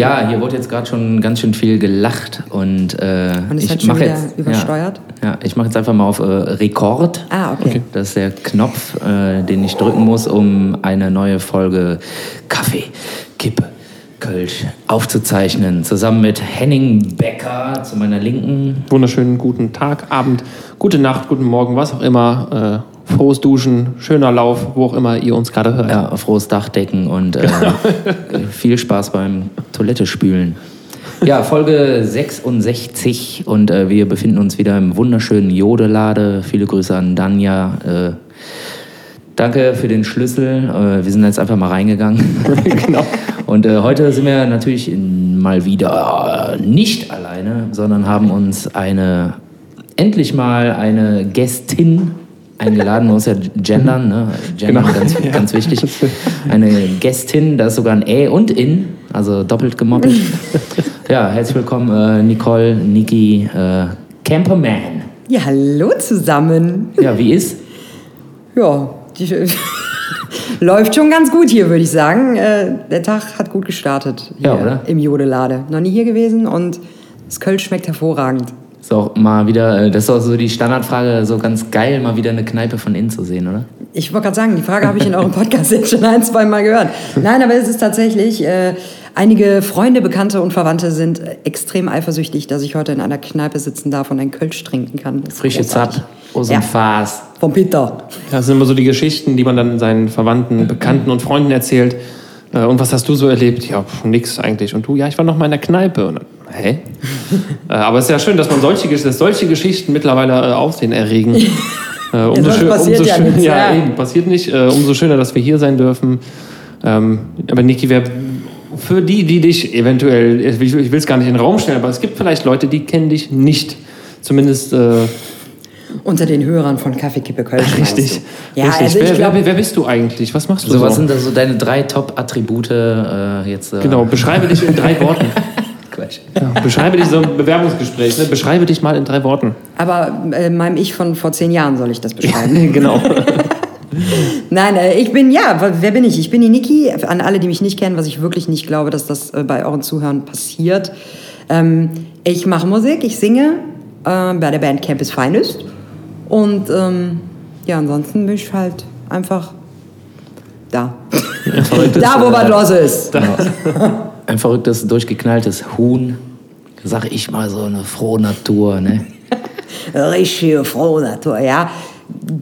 Ja, hier wurde jetzt gerade schon ganz schön viel gelacht und, äh, Und ich mache jetzt übersteuert? Ja, ja ich mache jetzt einfach mal auf äh, Rekord. Ah, okay. Das ist der Knopf, äh, den ich drücken muss, um eine neue Folge Kaffee, Kippe, Kölsch aufzuzeichnen. Zusammen mit Henning Becker zu meiner Linken. Wunderschönen guten Tag, Abend, gute Nacht, guten Morgen, was auch immer. Äh, frohes Duschen, schöner Lauf, wo auch immer ihr uns gerade hört. Ja, frohes Dachdecken und äh, viel Spaß beim Toilette spülen. Ja, Folge 66 und äh, wir befinden uns wieder im wunderschönen Jodelade. Viele Grüße an Danja. Danke für den Schlüssel. Äh, wir sind jetzt einfach mal reingegangen. genau. Und äh, heute sind wir natürlich mal wieder äh, nicht alleine, sondern haben uns eine endlich mal eine Gästin eingeladen. Man muss ja gendern, ne? Gendern Genau. ganz, Ja. ganz wichtig. Eine Gästin, da ist sogar ein Ä und In, also doppelt gemoppelt. ja, herzlich willkommen, Nicole, Niki, äh, Camperman. Ja, hallo zusammen. Ja, wie ist? Ja, die, läuft schon ganz gut hier, würde ich sagen. Äh, der Tag hat gut gestartet. Ja, hier oder? Im Jodelade. Noch nie hier gewesen und das Kölsch schmeckt hervorragend. Ist auch mal wieder, äh, das ist auch so die Standardfrage, so ganz geil, mal wieder eine Kneipe von innen zu sehen, oder? Ich wollte gerade sagen, die Frage habe ich in eurem Podcast jetzt schon ein, zwei Mal gehört. Nein, aber es ist tatsächlich, äh, einige Freunde, Bekannte und Verwandte sind äh, extrem eifersüchtig, dass ich heute in einer Kneipe sitzen darf und ein Kölsch trinken kann. Frische aus dem Ja. Vom Peter. Das sind immer so die Geschichten, die man dann seinen Verwandten, Bekannten und Freunden erzählt. Äh, Und was hast du so erlebt? Ja, pf, nix eigentlich. Und du, ja, ich war noch mal in der Kneipe. Und dann, hä? Äh, Aber es ist ja schön, dass man solche, dass solche Geschichten mittlerweile äh, Aufsehen erregen. Äh, umso schön, passiert umso ja schön, nichts, ja, ja. eben, passiert nicht. Äh, umso schöner, dass wir hier sein dürfen. Ähm, aber Niki, wer, für die, die dich eventuell, ich will ich will es gar nicht in den Raum stellen, aber es gibt vielleicht Leute, die kennen dich nicht. Zumindest äh, Unter den Hörern von Kaffeekippe meinst richtig. Ja, richtig. also ich wer, glaube, wer, wer bist du eigentlich? Was machst du So, so? was sind da so deine drei Top-Attribute äh, jetzt? Äh, Genau, beschreibe dich in drei Worten. Quatsch. Ja, beschreibe dich so ein Bewerbungsgespräch. Ne? Beschreibe dich mal in drei Worten. aber äh, meinem Ich von vor zehn Jahren soll ich das beschreiben. genau. Nein, äh, ich bin, ja, wer bin ich? Ich bin die Niki. An alle, die mich nicht kennen, was ich wirklich nicht glaube, dass das äh, bei euren Zuhörern passiert. Ähm, ich mache Musik, ich singe äh, bei der Band Campus Finest. Und ähm, ja, ansonsten bin ich halt einfach da. Da, wo äh, was los ist. Ein verrücktes, durchgeknalltes Huhn. Sag ich mal so eine frohe Natur, ne? Richtige frohe Natur, ja.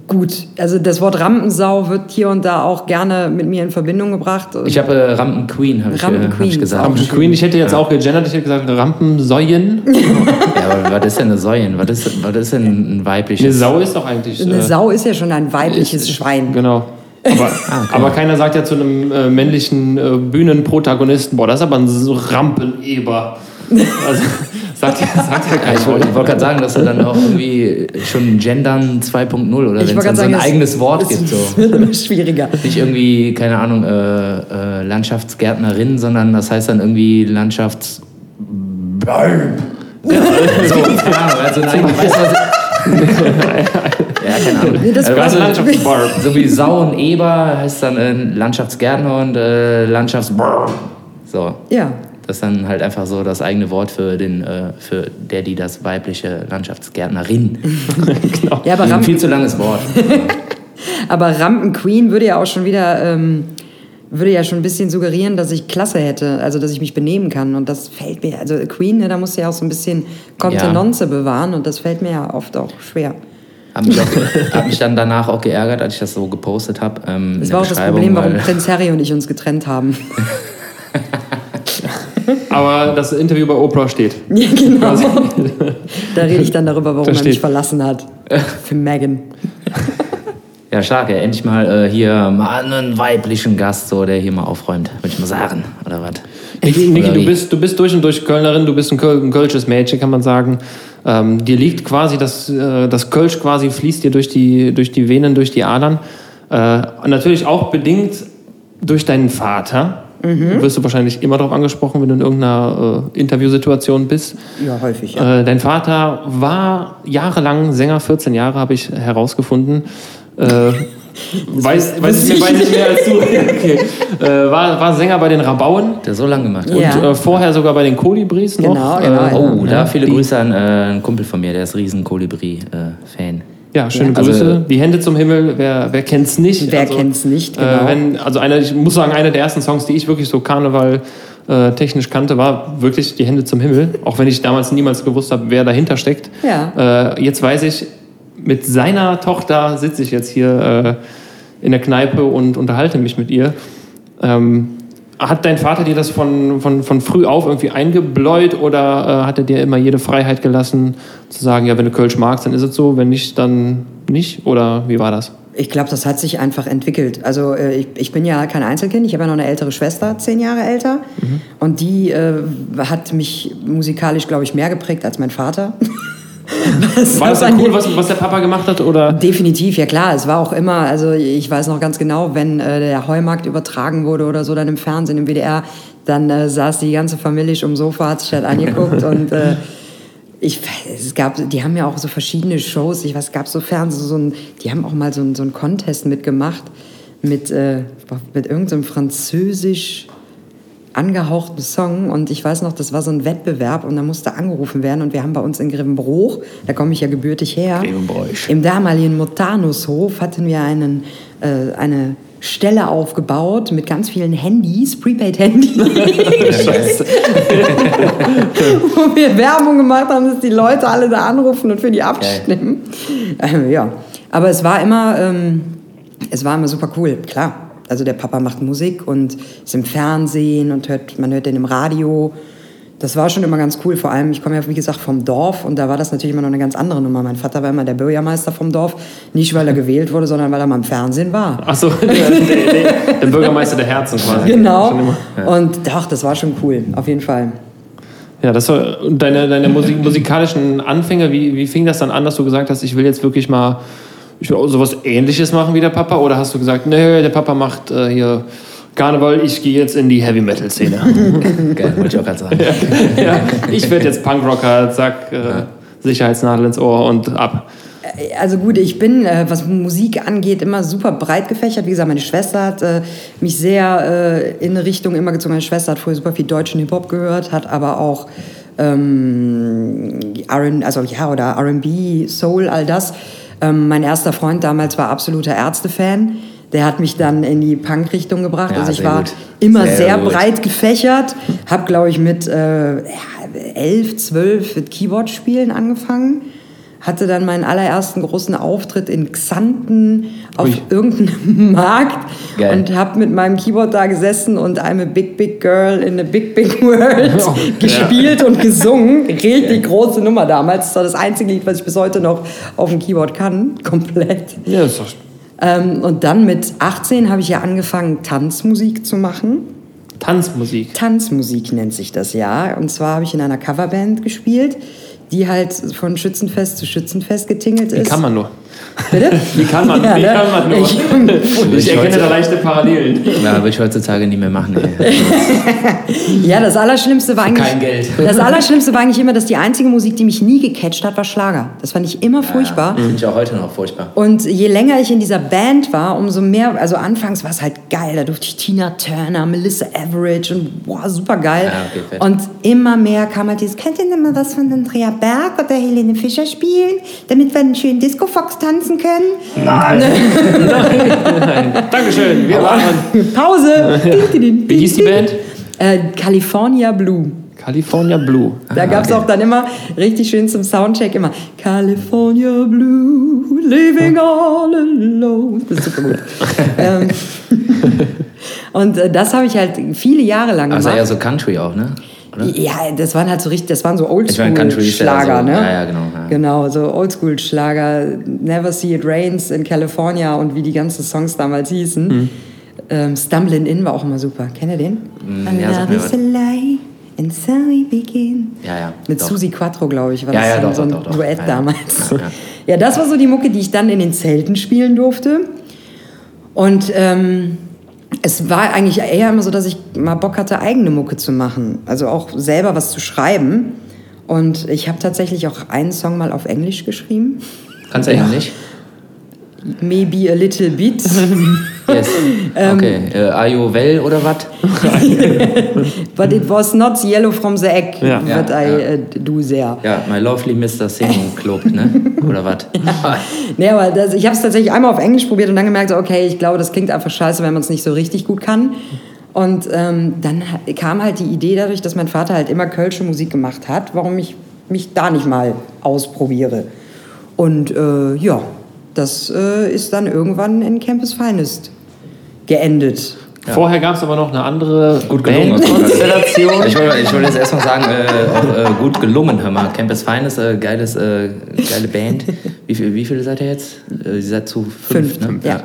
Gut, also das Wort Rampensau wird hier und da auch gerne mit mir in Verbindung gebracht. Ich habe äh, Rampen Queen, habe ich, äh, hab Rampen-Queen. ich gesagt. Rampen Queen, ich hätte jetzt auch gegendert, ich hätte gesagt Rampensäuen. Ja, aber was ist denn eine Säuen? Was ist, was ist denn ein Eine weibliches? Sau ist doch eigentlich. Eine äh, Sau ist ja schon ein weibliches Schwein. Genau. Aber, aber keiner sagt ja zu einem äh, männlichen äh, Bühnenprotagonisten, boah, das ist aber ein Rampeneber. Also, sagt sagt ja keiner. ich wollte wollt gerade sagen, dass du dann auch irgendwie schon Gendern 2.0 oder wenn es dann gerade so ein sagen, es- eigenes Wort es gibt. So. wird immer schwieriger. Nicht irgendwie, keine Ahnung, äh, äh, Landschaftsgärtnerin, sondern das heißt dann irgendwie Landschafts... Ja, so, keine Ahnung, also nein, weißt du was? ja, keine Ahnung. Nee, das Also, Landschaftsbarb. So wie Sau und Eber heißt dann äh, Landschaftsgärtner und äh, Landschaftsbarb. So. Ja. Das ist dann halt einfach so das eigene Wort für den, äh, für der, die das weibliche Landschaftsgärtnerin. Ja, aber, Ein Rampen, viel zu langes Wort. aber Rampenqueen würde ja auch schon wieder, ähm, würde ja schon ein bisschen suggerieren, dass ich Klasse hätte, also dass ich mich benehmen kann. Und das fällt mir, also Queen, ne, da musst du ja auch so ein bisschen Kontenance bewahren und das fällt mir ja oft auch schwer. Hab mich, auch, hab mich dann danach auch geärgert, als ich das so gepostet habe. Ähm, Das war auch das Problem, warum Prinz Harry und ich uns getrennt haben. Aber das Interview bei Oprah steht. ja, genau. da rede ich dann darüber, warum Da er mich verlassen hat. Für Megan. Ja, stark, ja. Endlich mal äh, hier mal einen weiblichen Gast, so, der hier mal aufräumt, würde ich mal sagen. Oder was? Niki, du, bist, du bist durch und durch Kölnerin, du bist ein, Köl ein kölsches Mädchen, kann man sagen. Ähm, dir liegt quasi das, äh, das Kölsch quasi fließt dir durch die, durch die Venen, durch die Adern. Äh, natürlich auch bedingt durch deinen Vater. Mhm. Wirst du wahrscheinlich immer darauf angesprochen, wenn du in irgendeiner äh, Interviewsituation bist. Ja, häufig, ja. Äh, dein Vater war jahrelang Sänger, 14 Jahre habe ich herausgefunden. Äh, Weiß, weiß ich beide nicht mehr als du. Okay. Äh, war, war Sänger bei den Rabauen Der so lange gemacht. und Ja. äh, vorher sogar bei den Kolibris noch. Genau, genau, Äh, ja. Oh, da viele die- Grüße an äh, einen Kumpel von mir, der ist riesen Kolibri-Fan. Ja, schöne Ja. Grüße. Also- die Hände zum Himmel, wer, wer kennt's nicht? Wer kennt's nicht, genau. Äh, wenn, also einer, ich muss sagen, einer der ersten Songs, die ich wirklich so Karneval äh, technisch kannte, war wirklich die Hände zum Himmel. Auch wenn ich damals niemals gewusst habe, wer dahinter steckt. Ja. Äh, jetzt weiß ich, mit seiner Tochter sitze ich jetzt hier äh, in der Kneipe und unterhalte mich mit ihr. Ähm, hat dein Vater dir das von, von, von früh auf irgendwie eingebläut oder äh, hat er dir immer jede Freiheit gelassen, zu sagen, ja, wenn du Kölsch magst, dann ist es so, wenn nicht, dann nicht? Oder wie war das? Ich glaube, das hat sich einfach entwickelt. Also äh, ich, ich bin ja kein Einzelkind, ich habe ja noch eine ältere Schwester, zehn Jahre älter. Und die äh, hat mich musikalisch, glaube ich, mehr geprägt als mein Vater. Was War das denn cool, was, was der Papa gemacht hat? Oder? Definitiv, ja klar. Es war auch immer, also ich weiß noch ganz genau, wenn äh, der Heumarkt übertragen wurde oder so, dann im Fernsehen, im WDR, dann äh, saß die ganze Familie um Sofa, hat sich halt angeguckt und äh, ich, es gab, die haben ja auch so verschiedene Shows. Ich weiß, es gab so Fernsehen, so ein, die haben auch mal so, ein, so einen Contest mitgemacht mit, äh, mit irgendeinem französisch angehauchten Song und ich weiß noch, das war so ein Wettbewerb und da musste angerufen werden und wir haben bei uns in Grevenbruch, da komme ich ja gebürtig her, Grevenbroich. im damaligen Motanushof hatten wir einen, äh, eine Stelle aufgebaut mit ganz vielen Handys, Prepaid-Handys, wo wir Werbung gemacht haben, dass die Leute alle da anrufen und für die abstimmen. Ähm, ja, aber es war immer, ähm, es war immer super cool, klar. Also der Papa macht Musik und ist im Fernsehen und hört, man hört den im Radio. Das war schon immer ganz cool. Vor allem, ich komme ja, wie gesagt, vom Dorf und da war das natürlich immer noch eine ganz andere Nummer. Mein Vater war immer der Bürgermeister vom Dorf. Nicht, weil er gewählt wurde, sondern weil er mal im Fernsehen war. Achso, der, der, der, der Bürgermeister der Herzen quasi. Genau. Immer. Und doch, das war schon cool, auf jeden Fall. Ja, das war deine, deine Musik, musikalischen Anfänge, wie, wie fing das dann an, dass du gesagt hast, ich will jetzt wirklich mal ich will auch sowas ähnliches machen wie der Papa? Oder hast du gesagt, nee, der Papa macht äh, hier Karneval, ich gehe jetzt in die Heavy Metal Szene. Geil, wollte ich auch gerade sagen. ja, ich werde jetzt Punkrocker, zack, äh, Sicherheitsnadel ins Ohr und ab. Also gut, ich bin, äh, was Musik angeht, immer super breit gefächert. Wie gesagt, meine Schwester hat äh, mich sehr äh, in eine Richtung immer gezogen. Meine Schwester hat früher super viel deutschen Hip-Hop gehört, hat aber auch ähm, R&, also ja, oder R&B, Soul, all das. Ähm, mein erster Freund damals war absoluter Ärzte-Fan. Der hat mich dann in die Punk-Richtung gebracht. Ja, also ich war gut. immer Sehr sehr, breit gefächert. Habe, glaube ich, mit äh, elf, zwölf mit Keyboard-Spielen angefangen. Hatte dann meinen allerersten großen Auftritt in Xanten auf Ui. irgendeinem Markt Geil. und habe mit meinem Keyboard da gesessen und I'm a big, big girl in a big, big world Oh, gespielt und gesungen. Richtig große Nummer damals. Das war das einzige Lied, was ich bis heute noch auf dem Keyboard kann, komplett. Ja, ist doch Ähm, und dann mit 18 habe ich ja angefangen, Tanzmusik zu machen. Tanzmusik. Tanzmusik nennt sich das ja. Und zwar habe ich in einer Coverband gespielt, die halt von Schützenfest zu Schützenfest getingelt Wie ist. kann man nur? Bitte? Wie kann man, Ja, wie ne? kann man nur? Ich- Ich, erkenne da leichte Parallelen. Ja, würde ich heutzutage nicht mehr machen. Ja, das Allerschlimmste war eigentlich. kein Geld. Das Allerschlimmste war eigentlich immer, dass die einzige Musik, die mich nie gecatcht hat, war Schlager. Das fand ich immer furchtbar. Finde ich auch heute noch furchtbar. Und je länger ich in dieser Band war, umso mehr, also anfangs war es halt geil, da durfte ich Tina Turner, Melissa Everidge und boah, super geil. Ja, okay, und immer mehr kam halt dieses, könnt ihr denn mal was von Andrea Berg oder Helene Fischer spielen, damit wir einen schönen Disco-Fox tanzen können? Nein. Dankeschön. Wir waren. Pause! Wie hieß die Band? Äh, California Blue. California Blue. Da gab es auch dann immer richtig schön zum Soundcheck immer California Blue, living all alone. Das ist super gut. ähm, und äh, das habe ich halt viele Jahre lang Also gemacht. eher so Country auch, ne? Oder? ja, das waren halt so richtig, das waren so Oldschool-Schlager, ne? ja, ja, genau, ja. Genau, so Oldschool-Schlager, Never See It Rains in California und wie die ganzen Songs damals hießen. Mhm. Ähm, Stumbling In war auch immer super. Kennt ihr den? Mm, ja, sag mir was. and so we begin. Ja, ja. Mit doch. Susi Quattro, glaube ich, war Ja, das ja, so, doch, so ein doch. Duett damals. Ja, Ja, ja. das war so die Mucke, die ich dann in den Zelten spielen durfte. Und ähm, es war eigentlich eher immer so, dass ich mal Bock hatte, eigene Mucke zu machen. Also auch selber was zu schreiben. Und ich habe tatsächlich auch einen Song mal auf Englisch geschrieben. Kannst du eigentlich nicht? Maybe a little bit. Yes. Okay. Äh, are you well oder was? But it was not yellow from the egg Ja. that Ja, I ja. uh, do there. Ja, my lovely Mr. Singing Club, ne? Oder was? Nee, aber das, ich habe es tatsächlich einmal auf Englisch probiert und dann gemerkt, okay, ich glaube, das klingt einfach scheiße, wenn man es nicht so richtig gut kann. Und ähm, dann kam halt die Idee dadurch, dass mein Vater halt immer kölsche Musik gemacht hat, warum ich mich da nicht mal ausprobiere. Und äh, ja, das äh, ist dann irgendwann in Campus Finest geendet. Vorher gab es aber noch eine andere Gut gelungen. Bandkonstellation. Ich wollte, ich wollte jetzt erstmal sagen, äh, auch, äh, gut gelungen, hör mal. Campus Feines, äh, geiles, äh, geile Band. Wie, viel, wie viele seid ihr jetzt? Äh, ihr seid zu fünf, Fünf, ne? ja.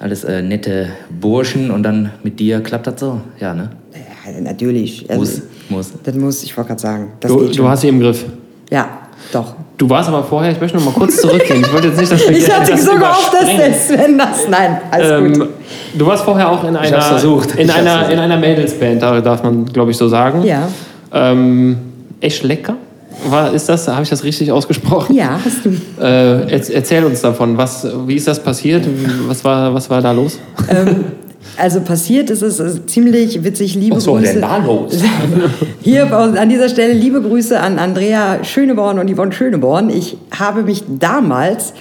Alles äh, nette Burschen und dann mit dir klappt das so? Ja, ne? Ja, natürlich. Also, Muss, muss. Das muss, ich wollte gerade sagen. Das Du, geht du hast sie im Griff. ja, doch. Du warst aber vorher, ich möchte noch mal kurz zurückgehen. Ich wollte jetzt nicht, dass wir Ich hatte etwas so gehofft, dass der Sven das. Nein, alles Ähm, gut. du warst vorher auch in einer, hab's versucht. in Ich einer, versucht. in einer Mädelsband, da darf man, glaube ich, so sagen. Ja. Ähm, Esch Lecker? War, ist das, habe ich das richtig ausgesprochen? Ja, hast du. Äh, erz- erzähl uns davon. Was, wie ist das passiert? Was war, was war da los? ähm, also passiert ist es äh, ziemlich witzig. Liebe Was war Grüße. los? Hier an dieser Stelle liebe Grüße an Andrea Schöneborn und Yvonne Schöneborn. Ich habe mich damals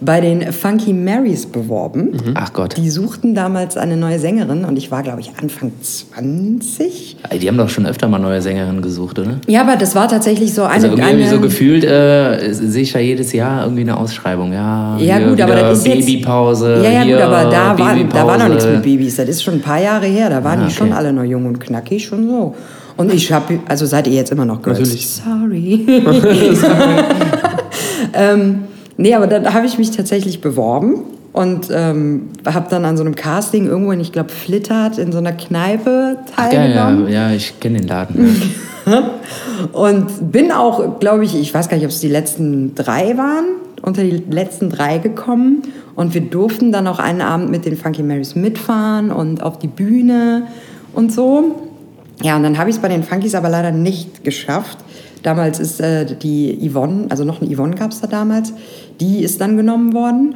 bei den Funky Marys beworben. Ach Gott. Die suchten damals eine neue Sängerin und ich war, glaube ich, Anfang 20. Ey, Die haben doch schon öfter mal neue Sängerinnen gesucht, oder? Ja, aber das war tatsächlich so eine. Also irgendwie eine so gefühlt äh, sehe ich ja jedes Jahr irgendwie eine Ausschreibung. Ja, Ja, gut, aber das ist jetzt- Babypause. Ja, ja, gut, aber da war, da war noch nichts mit Babys. Das ist schon ein paar Jahre her. Da waren Ah, die schon okay. alle noch jung und knackig, schon so. Und ich habe, also seid ihr jetzt immer noch Girls? Natürlich. Sorry. ähm, nee, aber da habe ich mich tatsächlich beworben und ähm, habe dann an so einem Casting irgendwo in, ich glaube, Flittert in so einer Kneipe Ach, ja, ja, teilgenommen. ja, ich kenne den Laden. Ja. Und bin auch, glaube ich, ich weiß gar nicht, ob es die letzten drei waren, unter die letzten drei gekommen. Und wir durften dann auch einen Abend mit den Funky Marys mitfahren und auf die Bühne und so. Ja, und dann habe ich es bei den Funkies aber leider nicht geschafft. Damals ist äh, die Yvonne, also noch eine Yvonne gab es da damals, die ist dann genommen worden.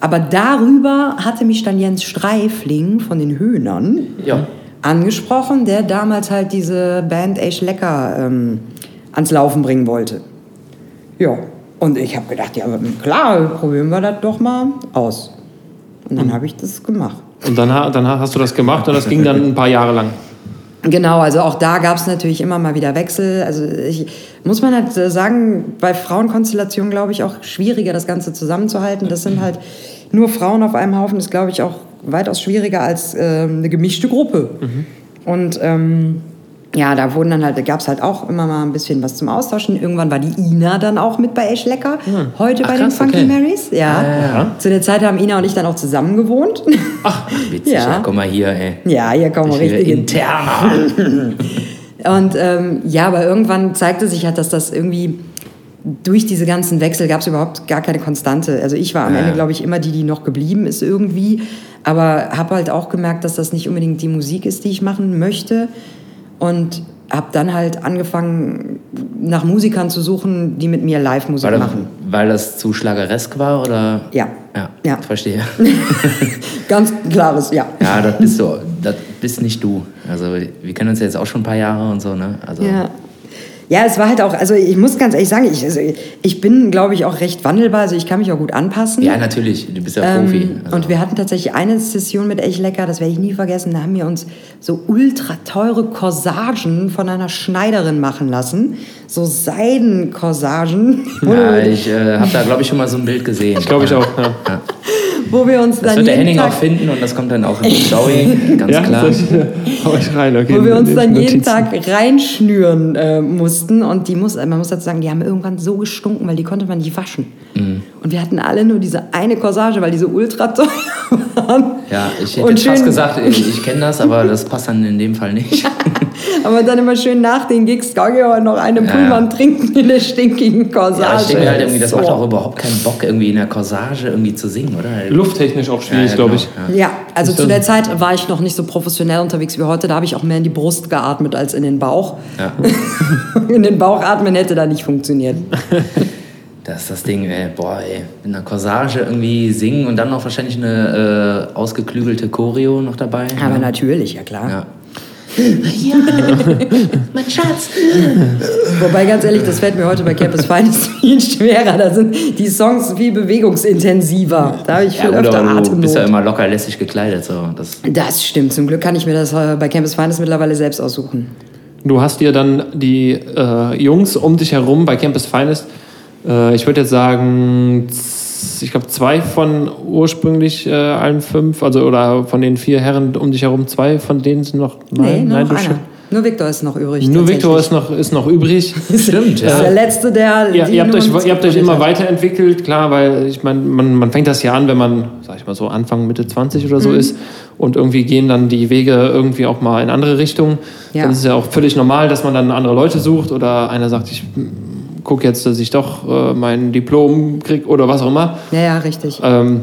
Aber darüber hatte mich dann Jens Streifling von den Höhnern Ja. angesprochen, der damals halt diese Band Echt Lecker ähm, ans Laufen bringen wollte. Ja, und ich habe gedacht, ja, klar, probieren wir das doch mal aus. Und dann habe ich das gemacht. Und dann, dann hast du das gemacht und das ging dann ein paar Jahre lang. Genau, also auch da gab es natürlich immer mal wieder Wechsel. Also ich muss man halt äh, sagen, bei Frauenkonstellationen glaube ich auch schwieriger, das Ganze zusammenzuhalten. Das sind halt nur Frauen auf einem Haufen, ist glaube ich auch weitaus schwieriger als ähm, eine gemischte Gruppe. Und ähm, ja, da wurden dann halt, gab es halt auch immer mal ein bisschen was zum Austauschen. Irgendwann war die Ina dann auch mit bei Echt Lecker. Heute Ach, bei krass, den Funky okay. Marys. Ja. ja. Zu der Zeit haben Ina und ich dann auch zusammen gewohnt. Witzig, Ja. ja. komm mal hier, ey. ja, hier kommen wir richtig in interner. Und ähm, ja, aber irgendwann zeigte sich halt, dass das irgendwie durch diese ganzen Wechsel gab es überhaupt gar keine Konstante. Also ich war am Ja. Ende, glaube ich, immer die, die noch geblieben ist irgendwie. Aber habe halt auch gemerkt, dass das nicht unbedingt die Musik ist, die ich machen möchte. Und habe dann halt angefangen, nach Musikern zu suchen, die mit mir Live-Musik machen. weil das zu schlageresk war, oder? Ja. Ja, Ja. verstehe. Ganz klares Ja. Ja, das bist du, das bist nicht du. Also wir kennen uns ja jetzt auch schon ein paar Jahre und so, ne? Also Ja. Ja, es war halt auch, also ich muss ganz ehrlich sagen, ich, also ich bin, glaube ich, auch recht wandelbar, also ich kann mich auch gut anpassen. Ja, natürlich, du bist ja Ähm, Profi. Also, Und wir hatten tatsächlich eine Session mit Echt Lecker, das werde ich nie vergessen. Da haben wir uns so ultra teure Corsagen von einer Schneiderin machen lassen. So Seidencorsagen, ja, ich äh, habe da, glaube ich, schon mal so ein Bild gesehen. Ich glaube ich auch. Ja. Ja. Wo wir uns Das dann wird der jeden Henning Tag, auch finden und das kommt dann auch in die Story, ganz Ja, klar. das hau ich rein. Okay, wo wir uns dann jeden Notizen. Tag reinschnüren äh, mussten. Und die muss, man muss dazu sagen, die haben irgendwann so gestunken, weil die konnte man nicht waschen. Mhm. Und wir hatten alle nur diese eine Corsage, weil die so ultra teuer waren. Ja, ich hätte Und jetzt fast gesagt, ich, ich kenne das, aber das passt dann in dem Fall nicht. Aber dann immer schön nach den Gigs, kann ich aber noch eine Ja, Pullman trinken in der stinkigen Corsage. Ja, ich denke halt irgendwie, das So. macht auch überhaupt keinen Bock, irgendwie in der Corsage irgendwie zu singen, oder? Lufttechnisch auch schwierig, Ja, ja, glaube genau, ich. ja. Ja, also zu der Zeit war ich noch nicht so professionell unterwegs wie heute. Da habe ich auch mehr in die Brust geatmet als in den Bauch. Ja. In den Bauch atmen hätte da nicht funktioniert. Das ist das Ding, ey. Boah, ey. In einer Corsage irgendwie singen und dann noch wahrscheinlich eine äh, ausgeklügelte Choreo noch dabei. Aber ja. natürlich, ja klar. Ja. Mein Schatz. Wobei, ganz ehrlich, das fällt mir heute bei Campus Finest viel schwerer. Da sind die Songs viel bewegungsintensiver. Da habe ich viel Ja, gut, öfter aber du Atemnot. bist ja immer locker lässig gekleidet. So. Das, das stimmt. Zum Glück kann ich mir das äh, bei Campus Finest mittlerweile selbst aussuchen. Du hast dir dann die äh, Jungs um dich herum bei Campus Finest, äh, ich würde jetzt sagen, ich glaube zwei von ursprünglich äh, allen fünf, also oder von den vier Herren um dich herum, zwei von denen sind noch. nee, nur noch du einer. Nur Victor ist noch übrig. Nur Victor tatsächlich. ist noch, ist noch übrig. Stimmt, Das ist der ja. Letzte, der. Ja, ihr habt, euch, ihr habt euch immer weiterentwickelt, klar, weil ich meine, man, man fängt das ja an, wenn man, sag ich mal so, Anfang, Mitte 20 oder so Mhm. ist und irgendwie gehen dann die Wege irgendwie auch mal in andere Richtungen. Ja. Dann ist es ja auch völlig normal, dass man dann andere Leute sucht oder einer sagt, ich gucke jetzt, dass ich doch äh, mein Diplom kriege oder was auch immer. Ja, ja, richtig. Ähm,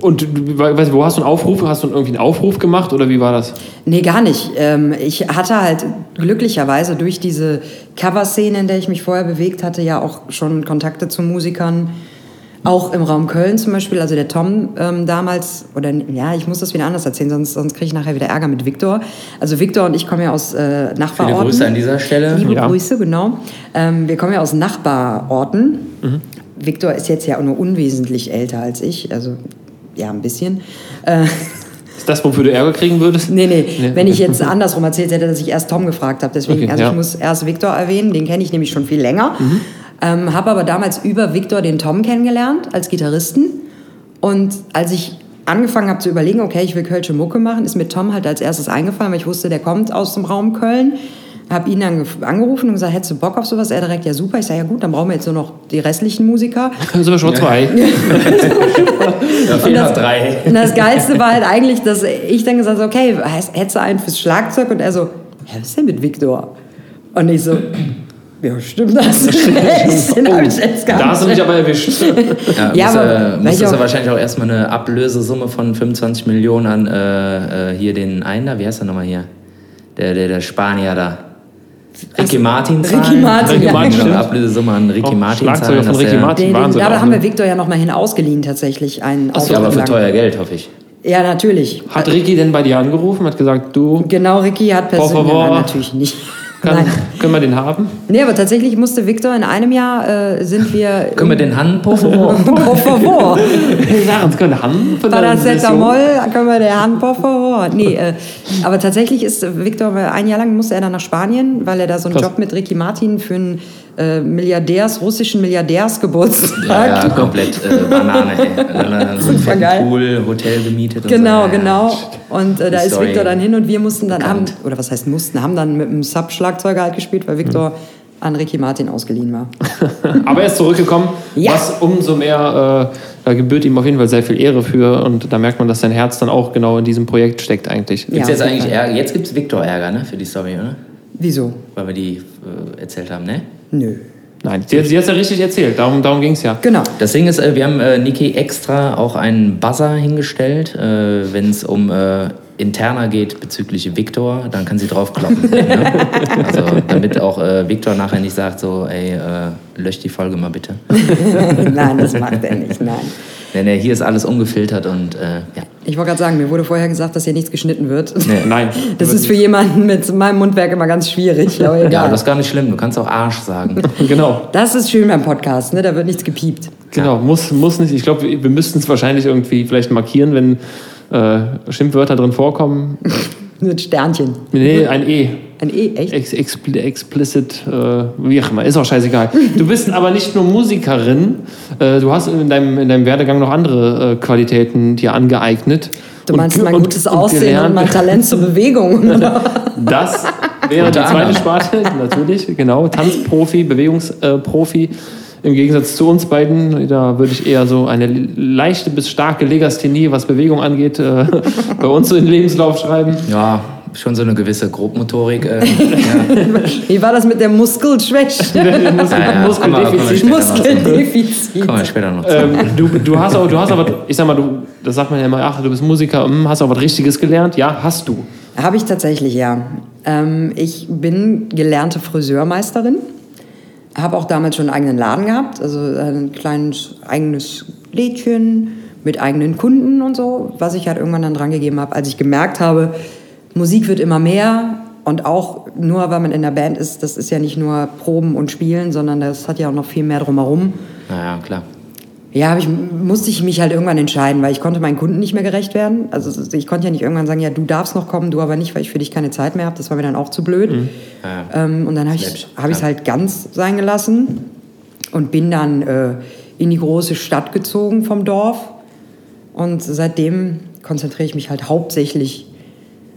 und weißt, wo hast du einen Aufruf? Hast du irgendwie einen Aufruf gemacht oder wie war das? Nee, gar nicht. Ähm, ich hatte halt glücklicherweise durch diese Cover-Szene, in der ich mich vorher bewegt hatte, ja auch schon Kontakte zu Musikern. Auch im Raum Köln zum Beispiel, also der Tom ähm, damals, oder ja, ich muss das wieder anders erzählen, sonst, sonst kriege ich nachher wieder Ärger mit Viktor. Also Viktor und ich kommen ja aus äh, Nachbarorten. Viele Grüße an dieser Stelle. Liebe Ja. Grüße, genau. Ähm, wir kommen ja aus Nachbarorten. Mhm. Viktor ist jetzt ja nur unwesentlich älter als ich, also ja, ein bisschen. Äh, Ist das, wofür du Ärger kriegen würdest? Nee, nee, Nee. wenn ich jetzt andersrum erzählt hätte, dass ich erst Tom gefragt habe. Deswegen, Okay, also ja. ich muss erst Viktor erwähnen, den kenne ich nämlich schon viel länger. Mhm. Ähm, habe aber damals über Viktor den Tom kennengelernt als Gitarristen. Und als ich angefangen habe zu überlegen, okay, ich will Kölsche Mucke machen, ist mir Tom halt als erstes eingefallen, weil ich wusste, der kommt aus dem Raum Köln. Habe ihn dann angerufen und gesagt, hättest du Bock auf sowas? Er direkt, ja super. Ich sage, ja gut, dann brauchen wir jetzt nur noch die restlichen Musiker. Dann sind wir schon zwei. Ja, fehlen das- drei. Und das Geilste war halt eigentlich, dass ich dann gesagt habe, okay, hättest du einen fürs Schlagzeug? Und er so, ja, was ist denn mit Viktor? Und ich so, ja, stimmt das? Den hab ich jetzt gar Da hast du mich aber erwischt. Ja, Ja, muss, aber äh, muss das ja wahrscheinlich auch erstmal eine Ablösesumme von 25 Millionen an äh, äh, hier den einen da, wie heißt der nochmal hier? Der, der, der Spanier da. Ricky Martin zahlen. Ricky Martin, Ricky ja. Martin, Genau, stimmt. Ablösesumme an Ricky Auch Martin Schlagzeuger zahlen. von Ricky Martin. Den, den, Wahnsinn da haben wir Viktor ja noch mal hin ausgeliehen, tatsächlich. Einen Ja, aber für teuer Geld, hoffe ich. Ja, natürlich. Hat Ricky denn bei dir angerufen, hat gesagt, du, Genau, Ricky hat persönlich. natürlich nicht. Kann, können wir den haben? Nee, aber tatsächlich musste Viktor in einem Jahr äh, sind wir. Können wir den Han por favor? Por favor. Ja, uns können haben Paracetamol, können wir der Hand por favor. Nee, äh, aber tatsächlich ist Viktor äh, ein Jahr lang musste er dann nach Spanien, weil er da so einen. Job mit Ricky Martin für einen äh, Milliardärs, russischen Milliardärsgeburtstag. Ja, ja, komplett äh, Banane, ey. So einen fetten geil. Pool, Hotel gemietet und Genau, so. Genau. Und äh, da ist Viktor dann hin und wir mussten dann haben, oder was heißt mussten, haben dann mit einem Sub-Schlagzeuger halt gespielt, weil Viktor an Ricky Martin ausgeliehen war. Aber er ist zurückgekommen, Ja. was umso mehr, äh, da gebührt ihm auf jeden Fall sehr viel Ehre für und da merkt man, dass sein Herz dann auch genau in diesem Projekt steckt eigentlich. Ja, Gibt's jetzt eigentlich. Ärger? Jetzt gibt's Victor Ärger, ne? Für die Story, oder? Wieso? Weil wir die äh, erzählt haben, ne? Nö. Nein, sie, sie hat es ja richtig erzählt, darum, darum ging es ja. Genau. Das Ding ist, äh, wir haben äh, Niki extra auch einen Buzzer hingestellt, äh, wenn es um äh, interner geht bezüglich Victor, dann kann sie drauf kloppen. ne? Also damit auch äh, Victor nachher nicht sagt so, ey, äh, lösch die Folge mal bitte. Nein, das macht er nicht. Nein. Denn äh, hier ist alles ungefiltert und äh, ja. Ich wollte gerade sagen, mir wurde vorher gesagt, dass hier nichts geschnitten wird. Nee. Nein. Das ist für jemanden mit meinem Mundwerk immer ganz schwierig. Aber Ja, egal. das ist gar nicht schlimm, du kannst auch Arsch sagen. Genau, das ist schön beim Podcast, ne? da wird nichts gepiept. genau, muss, muss nicht. Ich glaube, wir, wir müssten es wahrscheinlich irgendwie vielleicht markieren, wenn äh, Schimpfwörter drin vorkommen. Mit Sternchen. Nee, ein E. Ein E, echt? Ex expli explicit, äh, wie auch immer, ist auch scheißegal. Du bist aber nicht nur Musikerin, äh, du hast in deinem, in deinem Werdegang noch andere äh, Qualitäten dir angeeignet. Du meinst Und- mein und- gutes und Aussehen gelernt. und mein Talent zur Bewegung. oder? Das wäre die zweite. Sparte, natürlich, genau. Tanzprofi, Bewegungsprofi. Im Gegensatz zu uns beiden, da würde ich eher so eine leichte bis starke Legasthenie, was Bewegung angeht, äh, bei uns so in den Lebenslauf schreiben. Ja, schon so eine gewisse Grobmotorik. Äh, ja. Wie war das mit der Muskelschwäche? Muskel, ja, Muskeldefizit. Muskeldefizit. Kommen wir später noch zu. Ähm, du, du hast aber, du hast aber, ich sag mal, du, das sagt man ja immer, ach, du bist Musiker, hm, hast auch was Richtiges gelernt? Ja, hast du. Habe ich tatsächlich, ja. Ähm, ich bin gelernte Friseurmeisterin. habe auch damals schon einen eigenen Laden gehabt, also ein kleines eigenes Lädchen mit eigenen Kunden und so, was ich halt irgendwann dann dran gegeben habe, als ich gemerkt habe, Musik wird immer mehr und auch nur, weil man in der Band ist, das ist ja nicht nur Proben und Spielen, sondern das hat ja auch noch viel mehr drumherum. Naja, klar. Ja, hab ich, musste ich mich halt irgendwann entscheiden, weil ich konnte meinen Kunden nicht mehr gerecht werden. Also ich konnte ja nicht irgendwann sagen, ja, du darfst noch kommen, du aber nicht, weil ich für dich keine Zeit mehr habe. Das war mir dann auch zu blöd. Mhm. Ähm, und dann habe ich es klar. halt ganz sein gelassen und bin dann äh, in die große Stadt gezogen vom Dorf. Und seitdem konzentriere ich mich halt hauptsächlich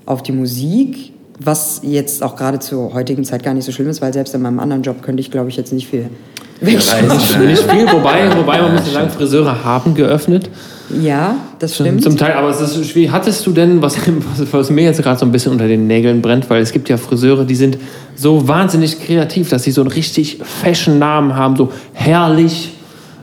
auf die Musik, was jetzt auch gerade zur heutigen Zeit gar nicht so schlimm ist, weil selbst in meinem anderen Job könnte ich, glaube ich, jetzt nicht viel Reisen. Nicht viel, wobei, wobei man muss sagen, Friseure haben geöffnet. Ja, das stimmt. Zum Teil, aber es ist schwierig. Hattest du denn, was, was, was mir jetzt gerade so ein bisschen unter den Nägeln brennt, weil es gibt ja Friseure, die sind so wahnsinnig kreativ, dass sie so einen richtig Fashion-Namen haben, so herrlich.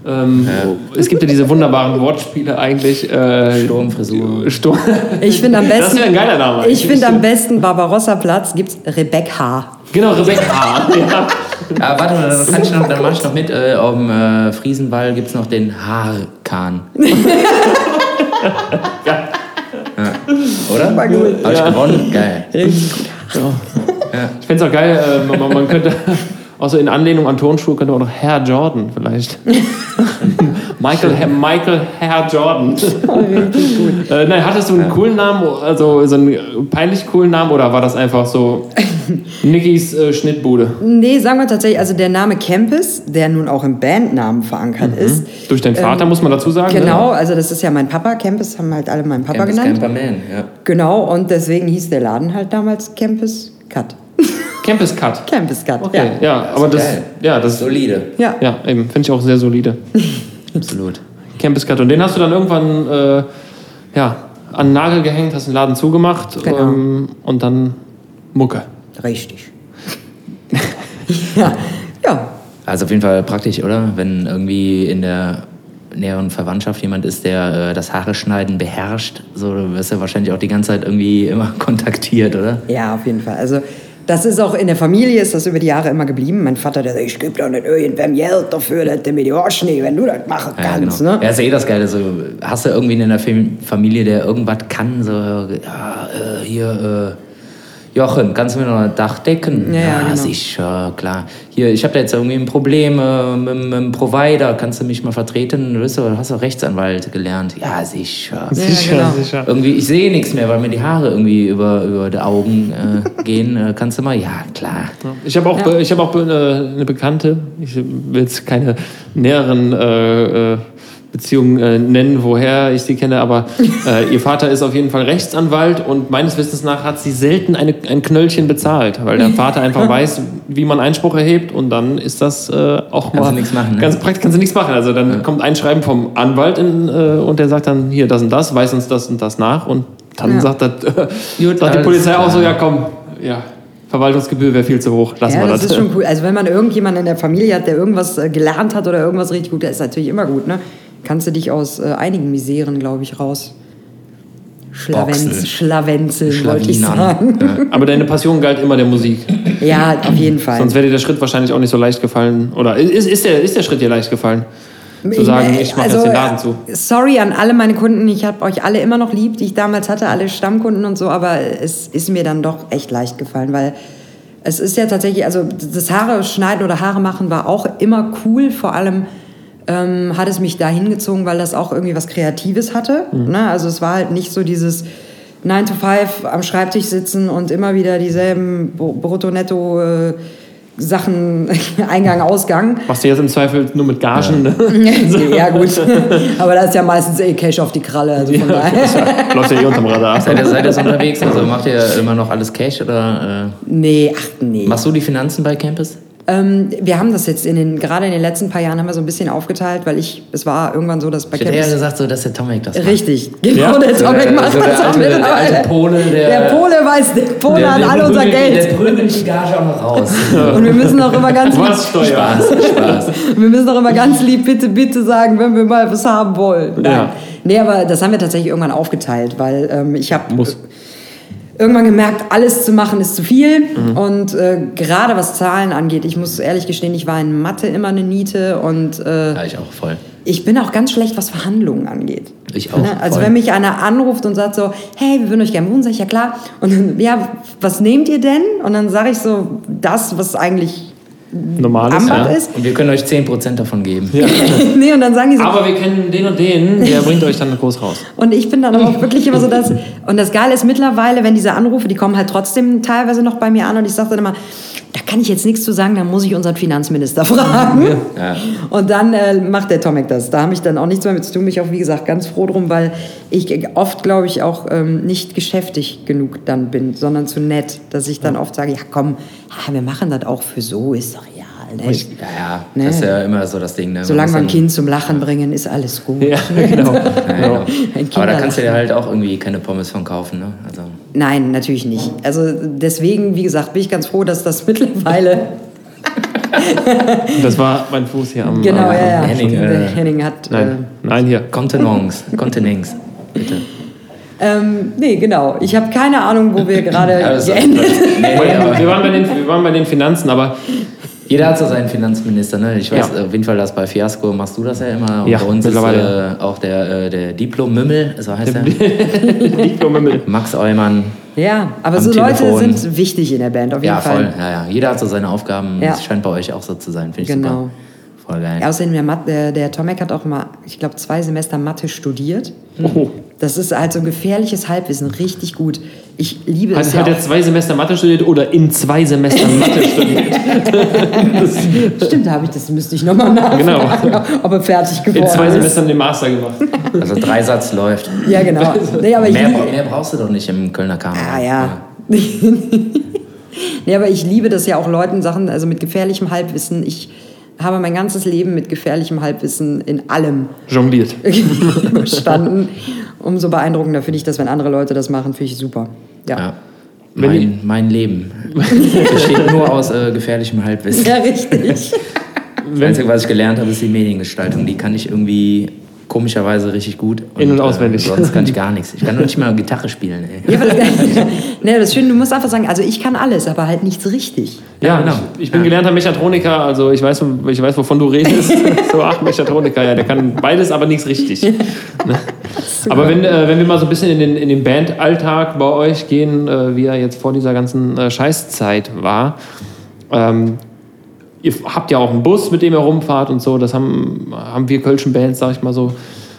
Ähm, Es gibt ja diese wunderbaren Wortspiele eigentlich. Äh, Sturmfrisur. Sturm. Ich finde am besten. Das wäre ein geiler Name. Ich finde am besten Barbarossa-Platz gibt's Rebecca. Genau, Rebecca. ja. Warte mal, dann, kann ich noch, dann mach ich noch mit. Äh, auf dem äh, Friesenwall gibt es noch den Haarkahn. ja. Oder? War gut. Habe ich gewonnen? Geil. Ich fände es auch geil, äh, man- man könnte, auch so in Anlehnung an Turnschuhe, könnte man auch noch Herr Jordan vielleicht. Michael, Herr, Michael Herr Jordan. äh, nein, hattest du einen coolen Namen, also so einen peinlich coolen Namen oder war das einfach so Nickys äh, Schnittbude? Nee, sagen wir tatsächlich, also der Name Campus, der nun auch im Bandnamen verankert ist. Durch deinen Vater, muss man dazu sagen. Genau, Ne? also das ist ja mein Papa. Campus haben halt alle meinen Papa Campus genannt. Camperman, ja. Genau, und deswegen hieß der Laden halt damals Campus Cut. Campus Cut. Campus Cut, Okay, ja. ja, aber das, geil. ja, das, Solide. Ja. ja, eben, finde ich auch sehr solide. Absolut. Campus Cut. Und den hast du dann irgendwann äh, ja, an den Nagel gehängt, hast den Laden zugemacht Genau. ähm, und dann Mucke. Richtig. ja, ja. Also auf jeden Fall praktisch, oder? Wenn irgendwie in der näheren Verwandtschaft jemand ist, der äh, das Haare schneiden beherrscht, so du wirst du wahrscheinlich auch die ganze Zeit irgendwie immer kontaktiert, oder? Ja, auf jeden Fall. Also das ist auch in der Familie, ist das über die Jahre immer geblieben. Mein Vater, der sagt, ich gebe doch nicht irgendwem Geld dafür, dass der mir die Arsch nicht, wenn du das machen Ja, kannst. genau. ne? Ja, ist ja eh das Geile. So, hast du irgendwie in der Fam- Familie, der irgendwas kann? So, ja, äh, hier, äh, Jochen, kannst du mir noch ein Dach decken? Ja, ja, genau. sicher, klar. Hier, ich habe da jetzt irgendwie ein Problem äh, mit, mit dem Provider. Kannst du mich mal vertreten? Du bist doch- hast doch Rechtsanwalt gelernt. Ja, sicher. Sicher, genau. sicher. Irgendwie, ich sehe nichts mehr, weil mir die Haare irgendwie über, über die Augen äh, gehen. Äh, kannst du mal? Ja, klar. Ich habe auch, Ja. ich hab auch eine, eine Bekannte, ich will jetzt keine näheren äh, äh, Beziehungen nennen, woher ich sie kenne, aber äh, ihr Vater ist auf jeden Fall Rechtsanwalt und meines Wissens nach hat sie selten eine, ein Knöllchen bezahlt, weil der Vater einfach weiß, wie man Einspruch erhebt und dann ist das äh, auch Kannst mal nichts machen, ne? ganz praktisch, kannst du nichts machen. Also dann kommt ein Schreiben vom Anwalt in, äh, und der sagt dann hier das und das, weiß uns das und das nach und dann Ja. sagt, das, äh, Gut, sagt die Polizei auch so, klar. ja komm, ja. Verwaltungsgebühr wäre viel zu hoch. Lassen Ja, wir das das. ist schon cool. Also wenn man irgendjemanden in der Familie hat, der irgendwas äh, gelernt hat oder irgendwas richtig gut, das ist natürlich immer gut, ne? Kannst du dich aus äh, einigen Miseren, glaube ich, raus Schlavenz, Boxen. schlawenzeln, wollte ich sagen. Aber deine Passion galt immer der Musik. Ja, auf jeden Fall. Sonst wäre dir der Schritt wahrscheinlich auch nicht so leicht gefallen. Oder ist, ist, der, ist der Schritt dir leicht gefallen? Zu sagen, ich mache jetzt den Laden zu. äh, Sorry an alle meine Kunden, ich habe euch alle immer noch lieb, die ich damals hatte, alle Stammkunden und so, aber es ist mir dann doch echt leicht gefallen, weil es ist ja tatsächlich, also das Haare schneiden oder Haare machen war auch immer cool, vor allem ähm, hat es mich da hingezogen, weil das auch irgendwie was Kreatives hatte. Mhm. Ne? Also es war halt nicht so dieses 9 to 5 am Schreibtisch sitzen und immer wieder dieselben Br- Brutto-Netto- äh, Sachen, Eingang, Ausgang. Machst du jetzt im Zweifel nur mit Gagen? Ne? ja, gut. Aber da ist ja meistens eh Cash auf die Kralle. Also von daher. Läuft ja eh unterm Radar. Seid ihr, seid ihr so unterwegs? Also macht ihr immer noch alles Cash oder Nee, ach nee. äh, machst du die Finanzen bei Campus? Ähm, wir haben das jetzt in den, gerade in den letzten paar Jahren haben wir so ein bisschen aufgeteilt, weil ich, es war irgendwann so, dass bei Ich hätte eher gesagt, so, dass der Tomek das macht. Richtig, genau, Ja? der Tomek der- macht so der das alte- der mittlerweile. alte Pole, der- der Pole weiß, der Pole hat all unser Der Geld. prügelt die Gage auch noch raus. Und wir müssen auch immer ganz lieb? Spaß, Spaß. wir müssen auch immer ganz lieb bitte, bitte sagen, wenn wir mal was haben wollen. Nein. Ja. Nee, aber das haben wir tatsächlich irgendwann aufgeteilt, weil ähm, ich habe Muss. Irgendwann gemerkt, alles zu machen ist zu viel. Und äh, gerade was Zahlen angeht, ich muss ehrlich gestehen, ich war in Mathe immer eine Niete und äh, Ja, ich auch voll. ich bin auch ganz schlecht, was Verhandlungen angeht. Ich auch, Ne? Also voll. wenn mich einer anruft und sagt so, hey, wir würden euch gerne buchen, sag ich, ja klar. Und dann, ja, was nehmt ihr denn? Und dann sage ich so, das, was eigentlich Normales. Ambat Ja. ist. Und wir können euch 10% davon geben. nee, und dann sagen die so, Aber wir kennen den und den, der bringt euch dann groß raus. Und ich bin dann aber auch wirklich immer so, dass. Und das Geile ist mittlerweile, wenn diese Anrufe, die kommen halt trotzdem teilweise noch bei mir an und ich sage dann immer, kann ich jetzt nichts zu sagen, da muss ich unseren Finanzminister fragen. Ja. Und dann äh, macht der Tomek das. Da habe ich dann auch nichts mehr mit zu tun. Bin ich auch, wie gesagt, ganz froh drum, weil ich oft, glaube ich, auch ähm, nicht geschäftig genug dann bin, sondern zu nett, dass ich dann oft sage, ja komm, ja, wir machen das auch für so, ist doch real. Ne? Ja, ja, Nee. das ist ja immer so das Ding. Ne? Solange wir man ein Kind zum Lachen bringen, ist alles gut. Ja, genau. dann- Ja, genau. Aber da kannst du dir halt auch irgendwie keine Pommes von kaufen. Ne? Also, Nein, natürlich nicht. Also deswegen, wie gesagt, bin ich ganz froh, dass das mittlerweile. Das war mein Fuß hier am. Genau, am, ja, ja. Henning, Der äh, Henning hat. Nein, nein, hier. Kontenance, Kontenance, bitte. Äh, ähm, nee, genau. Ich habe keine Ahnung, wo wir gerade ist- geendet Nee, nee, Wir waren, bei den, wir waren bei den Finanzen, aber jeder hat so seinen Finanzminister. Ne? Ich weiß Ja. auf jeden Fall, dass bei Fiasco machst du das ja immer. Und Ja, bei uns ist äh, auch der, äh, der Diplom-Mümmel, so heißt er. Diplom-Mümmel. Max Eumann. Ja, aber so Leute Telefon. sind wichtig in der Band, auf jeden Ja, Fall. voll. Ja, ja. Jeder hat so seine Aufgaben. Ja. Das scheint bei euch auch so zu sein. Finde ich Genau. super. Voll geil. Ja, Außerdem, der, Mat der, der Tomek hat auch mal, ich glaube, zwei Semester Mathe studiert. Oh. Das ist halt so gefährliches Halbwissen, richtig gut. Ich liebe es Hat, ja hat er zwei Semester Mathe studiert oder in zwei Semestern Mathe studiert? Stimmt, da habe ich das, müsste ich nochmal nachfragen, Genau. ob er fertig geworden In zwei ist. Semestern den Master gemacht. Also Dreisatz läuft. Ja, genau. Nee, aber Mehr, liebe, mehr brauchst du doch nicht im Kölner Karneval. Ah ja. nee, aber ich liebe das ja auch Leuten Sachen, also mit gefährlichem Halbwissen. Ich habe mein ganzes Leben mit gefährlichem Halbwissen in allem Jongliert. überstanden. Umso beeindruckender finde ich das, wenn andere Leute das machen, finde ich super. Ja. Ja. Mein, mein Leben besteht nur aus äh, gefährlichem Halbwissen. Ja, richtig. Das Einzige, was ich gelernt habe, ist die Mediengestaltung. Die kann ich irgendwie komischerweise richtig gut. In- und auswendig. Äh, sonst kann ich gar nichts. Ich kann noch nicht mal Gitarre spielen. Ey. Ja, aber das, nee, das Schöne, du musst einfach sagen, also ich kann alles, aber halt nichts richtig. Ja, Ja, genau. ich, ich bin gelernter Mechatroniker, also ich weiß, ich weiß, wovon du redest. so, ach, Mechatroniker, ja, der kann beides, aber nichts richtig. Ne? aber wenn, äh, wenn wir mal so ein bisschen in den, in den Bandalltag bei euch gehen, äh, wie er jetzt vor dieser ganzen äh, Scheißzeit war, ähm, ihr habt ja auch einen Bus, mit dem ihr rumfahrt und so, das haben, haben wir Kölschen Bands, sag ich mal so.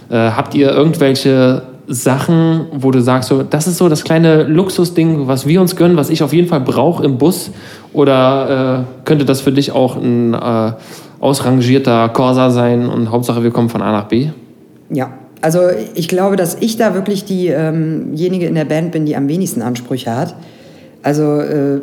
Äh, habt ihr irgendwelche Sachen, wo du sagst, so, das ist so das kleine Luxusding, was wir uns gönnen, was ich auf jeden Fall brauche im Bus? Oder äh, könnte das für dich auch ein äh, ausrangierter Corsa sein und Hauptsache wir kommen von A nach B? Ja, also ich glaube, dass ich da wirklich diejenige in der Band bin, die am wenigsten Ansprüche hat. Also äh,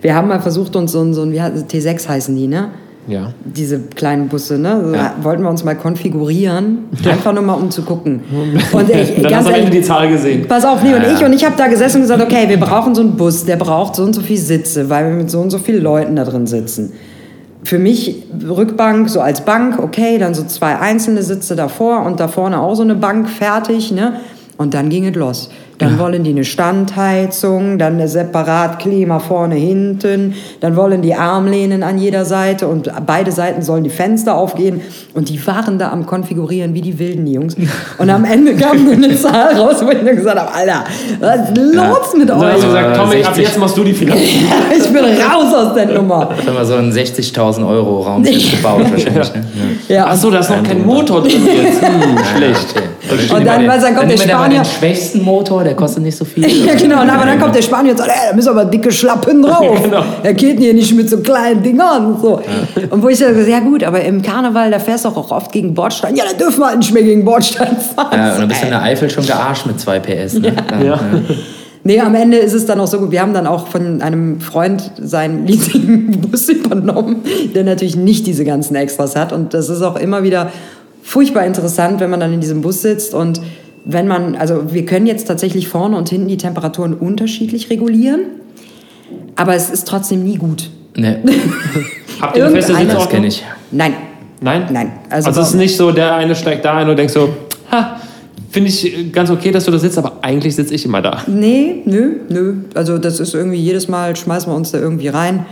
wir haben mal versucht, uns so ein, so ein wie heißt, T6 heißen die, ne? Ja. Diese kleinen Busse, ne? So, Ja. Wollten wir uns mal konfigurieren, einfach nur mal um zu gucken. Und ich, Dann hast ganz Ende ehrlich, die Zahl gesehen. Pass auf, nee, Ja, und ich ja. und ich habe da gesessen und gesagt, okay, wir brauchen so einen Bus, der braucht so und so viele Sitze, weil wir mit so und so vielen Leuten da drin sitzen. Für mich Rückbank so als Bank, okay, dann so zwei einzelne Sitze davor und da vorne auch so eine Bank fertig, ne? Und dann ging es los. Dann wollen die eine Standheizung, dann eine separat Klima vorne, hinten, dann wollen die Armlehnen an jeder Seite und beide Seiten sollen die Fenster aufgehen und die waren da am Konfigurieren wie die wilden Jungs. Und am Ende kam eine Zahl raus, wo ich dann gesagt habe, Alter, was ist los mit Dann hast du euch? gesagt, Tommy, ab 60. jetzt machst du die Finanzen. Ich bin raus aus der Nummer. Das haben wir so einen 60.000 Euro Raum gebaut wahrscheinlich. Ne? Ja, Ach so, da ist noch kein Motor drin jetzt. Hm, schlecht. Okay. Und dann, was, dann kommt der Dann wir Spanier. den schwächsten Motor, der kostet nicht so viel. Ja, genau. Und aber dann kommt der Spanier und sagt, ey, da müssen aber dicke Schlappen drauf. Genau. Er geht hier nicht mit so kleinen Dingern und so. Und wo ich sage, ja gut, aber im Karneval, da fährst du auch oft gegen Bordstein. Ja, da dürfen wir halt nicht mehr gegen Bordstein fahren. Ja, und dann bist du in der Eifel schon gearscht mit 2 PS. Ne? Dann, Ja. Nee, am Ende ist es dann auch so gut. Wir haben dann auch von einem Freund seinen Leasing-Bus übernommen, der natürlich nicht diese ganzen Extras hat. Und das ist auch immer wieder furchtbar interessant, wenn man dann in diesem Bus sitzt und wenn man, also wir können jetzt tatsächlich vorne und hinten die Temperaturen unterschiedlich regulieren, aber es ist trotzdem nie gut. Ne, Habt ihr eine feste Sitzordnung? kenne ich. Nein. Nein? Nein. Also, Also es ist nicht so, der eine steigt da ein und denkt so, ha, finde ich ganz okay, dass du da sitzt, aber eigentlich sitze ich immer da. Nee, nö, nö. Also das ist irgendwie jedes Mal schmeißen wir uns da irgendwie rein.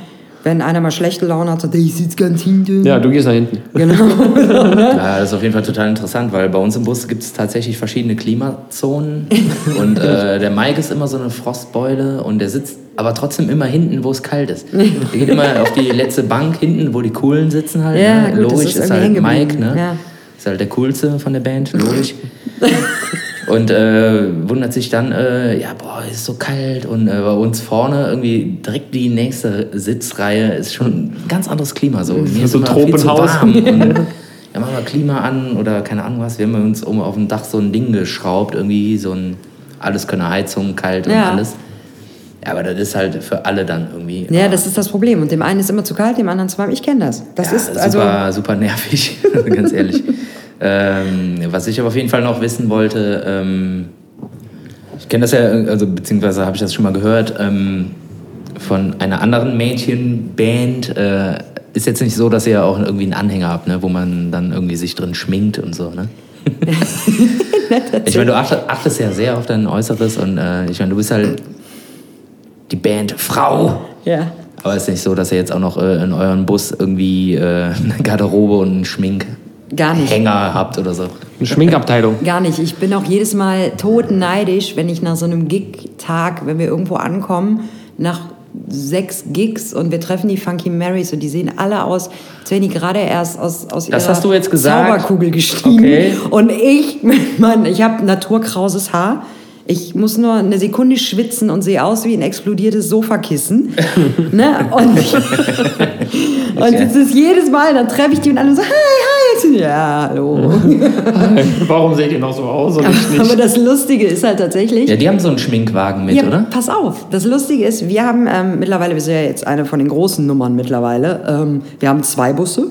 Wenn einer mal schlechte Laune hat, sagt ich sitze ganz hinten. Ja, du gehst nach hinten. Genau. Ja, das ist auf jeden Fall total interessant, weil bei uns im Bus gibt es tatsächlich verschiedene Klimazonen. und äh, der Mike ist immer so eine Frostbeule und der sitzt aber trotzdem immer hinten, wo es kalt ist. Der geht immer auf die letzte Bank hinten, wo die Coolen sitzen halt. Ja, ne? gut, das Logisch ist ist, halt Mike, ne? ja. Ist halt der Coolste von der Band, logisch. Und äh, wundert sich dann, äh, ja, boah, ist so kalt. Und äh, bei uns vorne irgendwie direkt die nächste Sitzreihe ist schon ein ganz anderes Klima. So, Mir ist so immer viel zu Tropenhaus. warm. Und, ja, machen wir Klima an oder keine Ahnung was. Wir haben uns oben auf dem Dach so ein Ding geschraubt, irgendwie so ein alles können Heizung, kalt und Ja. alles. Ja, aber das ist halt für alle dann irgendwie. Ja, das ist das Problem. Und dem einen ist immer zu kalt, dem anderen zu warm. Ich kenne das. Das ja, ist also. super, super nervig, ganz ehrlich. Ähm, was ich aber auf jeden Fall noch wissen wollte, ähm, ich kenne das ja, also beziehungsweise habe ich das schon mal gehört, ähm, von einer anderen Mädchenband. Äh, ist jetzt nicht so, dass ihr auch irgendwie einen Anhänger habt, ne, wo man dann irgendwie sich drin schminkt und so, ne? ich meine, du achtest, ja sehr auf dein Äußeres und äh, ich meine, du bist halt die Band Frau. Ja. Aber es ist nicht so, dass ihr jetzt auch noch äh, in euren Bus irgendwie äh, eine Garderobe und einen Schminkhänger Gar nicht. habt oder so. Eine Schminkabteilung. Gar nicht. Ich bin auch jedes Mal todneidisch, wenn ich nach so einem Gig-Tag, wenn wir irgendwo ankommen, nach sechs Gigs und wir treffen die Funky Marys und die sehen alle aus, als wären die gerade erst aus, aus Das ihrer hast du jetzt gesagt? Zauberkugel gestiegen. Okay. Und ich, Mann, ich habe naturkrauses Haar. Ich muss nur eine Sekunde schwitzen und sehe aus wie ein explodiertes Sofakissen. ne? Und, und es ist jedes Mal, dann treffe ich die und alle so, hi, hi. Ja, hallo. Warum seht ihr noch so aus Aber nicht? das Lustige ist halt tatsächlich. Ja, die haben so einen Schminkwagen mit, Ja, oder? pass auf. Das Lustige ist, wir haben ähm, mittlerweile, wir sind ja jetzt eine von den großen Nummern mittlerweile. Ähm, wir haben zwei Busse.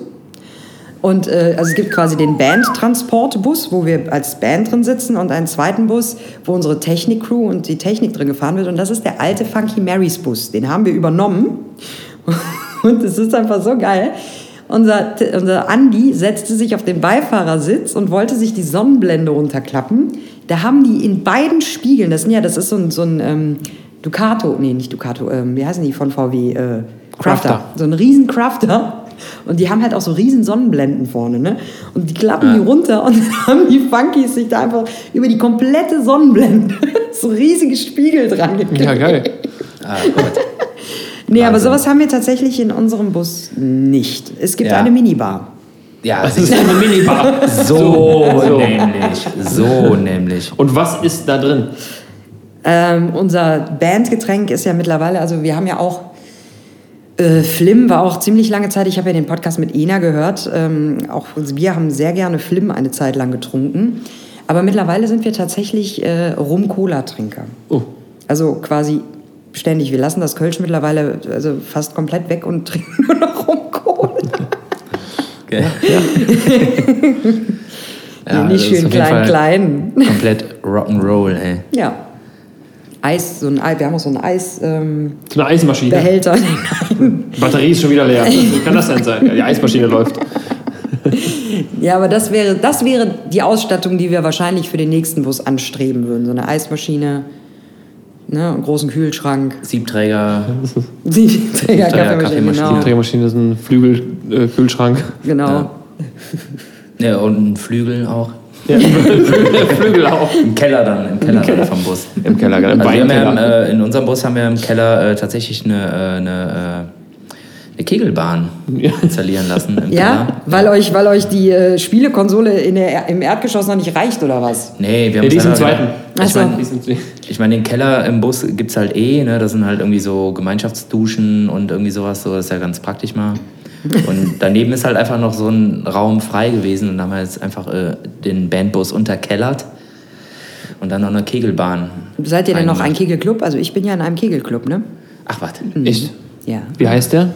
Und äh, also es gibt quasi den Bandtransportbus, wo wir als Band drin sitzen, und einen zweiten Bus, wo unsere Technik-Crew und die Technik drin gefahren wird. Und das ist der alte Funky Marys Bus. Den haben wir übernommen. Und es ist einfach so geil. Unser, unser Andi setzte sich auf den Beifahrersitz und wollte sich die Sonnenblende runterklappen. Da haben die in beiden Spiegeln, das ja, das ist so ein, so ein ähm, Ducato, nee, nicht Ducato, ähm, wie heißen die von VW? Äh, Crafter. Crafter. So ein riesen Crafter. Und die haben halt auch so riesen Sonnenblenden vorne, ne? Und die klappen die runter und dann haben die Funkies sich da einfach über die komplette Sonnenblende so riesige Spiegel dran geklebt. Ja, geil. Ah, Gott. Nee, aber sowas haben wir tatsächlich in unserem Bus nicht. Es gibt Ja. eine Minibar. Ja, Das ist eine Minibar. so, So. nämlich. So nämlich. Und was ist da drin? Ähm, unser Bandgetränk ist ja mittlerweile, also wir haben ja auch, äh, Flim war auch ziemlich lange Zeit, ich habe ja den Podcast mit Ena gehört, ähm, auch wir haben sehr gerne Flim eine Zeit lang getrunken. Aber mittlerweile sind wir tatsächlich äh, Rum-Cola-Trinker. Oh. Also quasi ständig. Wir lassen das Kölsch mittlerweile also fast komplett weg und trinken nur noch Rum-Cola. Okay. Ja, nicht das ist schön klein, klein. Komplett Rock'n'Roll, ey. Ja. Eis, so ein Ei, wir haben auch so einen Eisbehälter. Ähm, So eine Eismaschine. Behälter. Nein. Batterie ist schon wieder leer. Wie kann das denn sein? Ja, die Eismaschine läuft. Ja, aber das wäre, das wäre die Ausstattung, die wir wahrscheinlich für den nächsten Bus anstreben würden. So eine Eismaschine, ne, einen großen Kühlschrank, Siebträger. Siebträger Kaffeemaschine, Kaffeemaschine. genau. Die Drehmaschine ist ein Flügelkühlschrank. Äh, genau. Ja. Ja, und ein Flügel auch. Ja, Flügel, auch. Im Keller dann, im Keller dann vom Bus. Im Keller, im Also wir haben ja, äh, in unserem Bus haben wir im Keller äh, tatsächlich eine, äh, eine, äh, eine Kegelbahn installieren lassen. Im Ja, Keller. weil euch, weil euch die äh, Spielekonsole in der, im Erdgeschoss noch nicht reicht, oder was? Nee, wir Ja, haben die ist im selber- zweiten. Ich so. meine, ich mein, den Keller im Bus gibt es halt eh, ne? Das sind halt irgendwie so Gemeinschaftsduschen und irgendwie sowas, so, das ist ja ganz praktisch mal. Und daneben ist halt einfach noch so ein Raum frei gewesen und da haben wir jetzt einfach äh, den Bandbus unterkellert und dann noch eine Kegelbahn. Seid ihr denn noch ein. Kegelclub? Also ich bin ja in einem Kegelclub, ne? Ach, warte. Echt? Ja. Wie heißt der?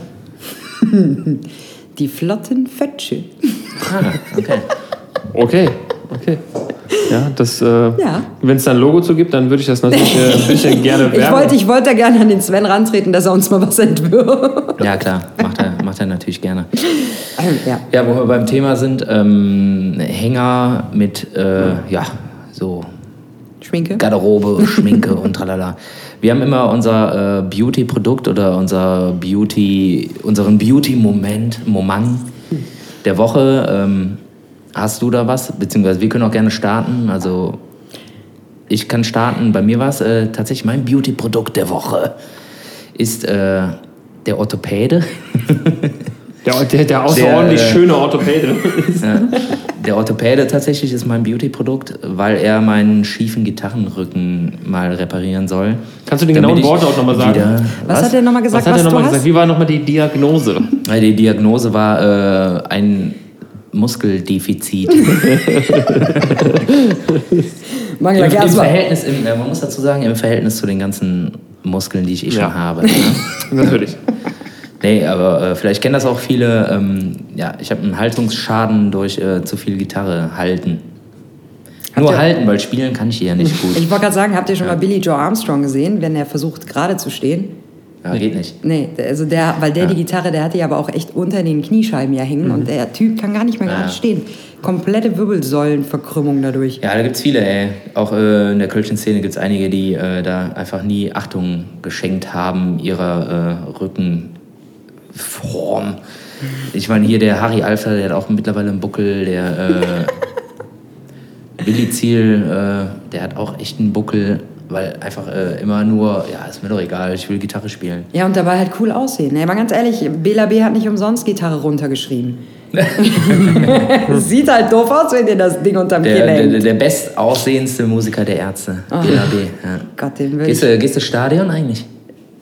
Die flotten Fötsche. Ah, okay. Okay, okay. Ja, das, äh, Ja. wenn es da ein Logo zu gibt, dann würde ich das natürlich äh, ein bisschen gerne Ich werben. wollte, ich wollte da gerne an den Sven rantreten, dass er uns mal was entwirft. Ja, klar, macht er, macht er natürlich gerne. ja. Ja, wo wir beim Thema sind, ähm, Hänger mit, äh, ja, so Schminke. Garderobe, Schminke und tralala. Wir haben immer unser äh, Beauty-Produkt oder unser Beauty, unseren Beauty-Moment, Moment der Woche. Ähm, hast du da was? Beziehungsweise wir können auch gerne starten. Also ich kann starten. Bei mir war es äh, tatsächlich mein Beauty-Produkt der Woche. Ist äh, der Orthopäde. Der, der, der außerordentlich Der, äh, schöne Orthopäde. Ja. Der Orthopäde tatsächlich ist mein Beauty-Produkt, weil er meinen schiefen Gitarrenrücken mal reparieren soll. Kannst du Damit genauen ich Worte auch nochmal sagen? wieder- Was, hat er nochmal gesagt, Was hat was, er nochmal gesagt? Wie war nochmal die Diagnose? Weil die Diagnose war äh, ein Muskeldefizit. Machen Im, im. Verhältnis, im, man muss dazu sagen, im Verhältnis zu den ganzen Muskeln, die ich eh schon Ja. habe. Ne? Natürlich. Nee, aber äh, vielleicht kennen das auch viele. Ähm, ja, ich habe einen Haltungsschaden durch äh, zu viel Gitarre halten. Nur ihr- halten, weil spielen kann ich hier nicht gut. Ich wollte gerade sagen, habt ihr schon mal Billy Joe Armstrong gesehen, wenn er versucht gerade zu stehen? Ja, geht nicht. Nee, also der, weil der die Gitarre, der hatte ja aber auch echt unter den Kniescheiben ja hängen und der Typ kann gar nicht mehr gerade Ja. stehen. Komplette Wirbelsäulenverkrümmung dadurch. Ja, da gibt es viele, ey. Auch äh, in der kölschen Szene gibt es einige, die äh, da einfach nie Achtung geschenkt haben, ihrer äh, Rückenform. Ich meine, hier der Harry Alpha, der hat auch mittlerweile einen Buckel, der äh, Billy Ziel, äh, der hat auch echt einen Buckel, weil einfach äh, immer nur, ja, ist mir doch egal, ich will Gitarre spielen. Ja, und dabei halt cool aussehen. Ne? Aber ganz ehrlich, Bela B. hat nicht umsonst Gitarre runtergeschrieben. Sieht halt doof aus, wenn dir das Ding unterm Kinn hängt. der, der bestaussehendste Musiker der Ärzte, BAB. Ja. Gott, den will Gehst, du, gehst du Stadion eigentlich?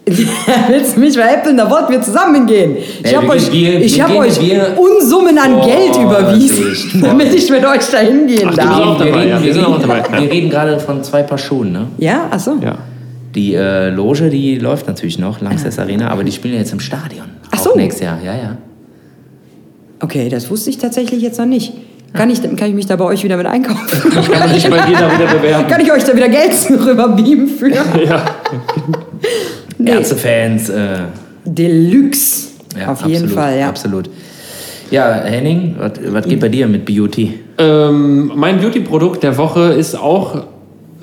Willst du mich veräppeln? Da wollten wir zusammen hingehen. Ich habe wir- euch, wir- ich wir hab euch wir- Unsummen an Oh, Geld überwiesen, ich. damit ich mit euch da hingehen Ach, darf. auch dabei, ja, wir sind auch dabei. wir reden gerade von zwei Paar Schuhen, ne? Ja, ach so. Ja. Die äh, Loge, die läuft natürlich noch, Langsess Arena, aber die spielen ja jetzt im Stadion. Ach Auch so. nächstes Jahr, ja, ja. Okay, das wusste ich tatsächlich jetzt noch nicht. Kann ich, kann ich mich da bei euch wieder mit einkaufen? Kann man sich bei dir da wieder bewerben. kann ich euch da wieder Geld rüber beamen für? Ja. Nee. Ärztefans, äh, Deluxe. ja, Auf jeden absolut, Fall, ja. Absolut. Ja, Henning, was, geht bei dir mit Beauty? Ähm, mein Beauty-Produkt der Woche ist auch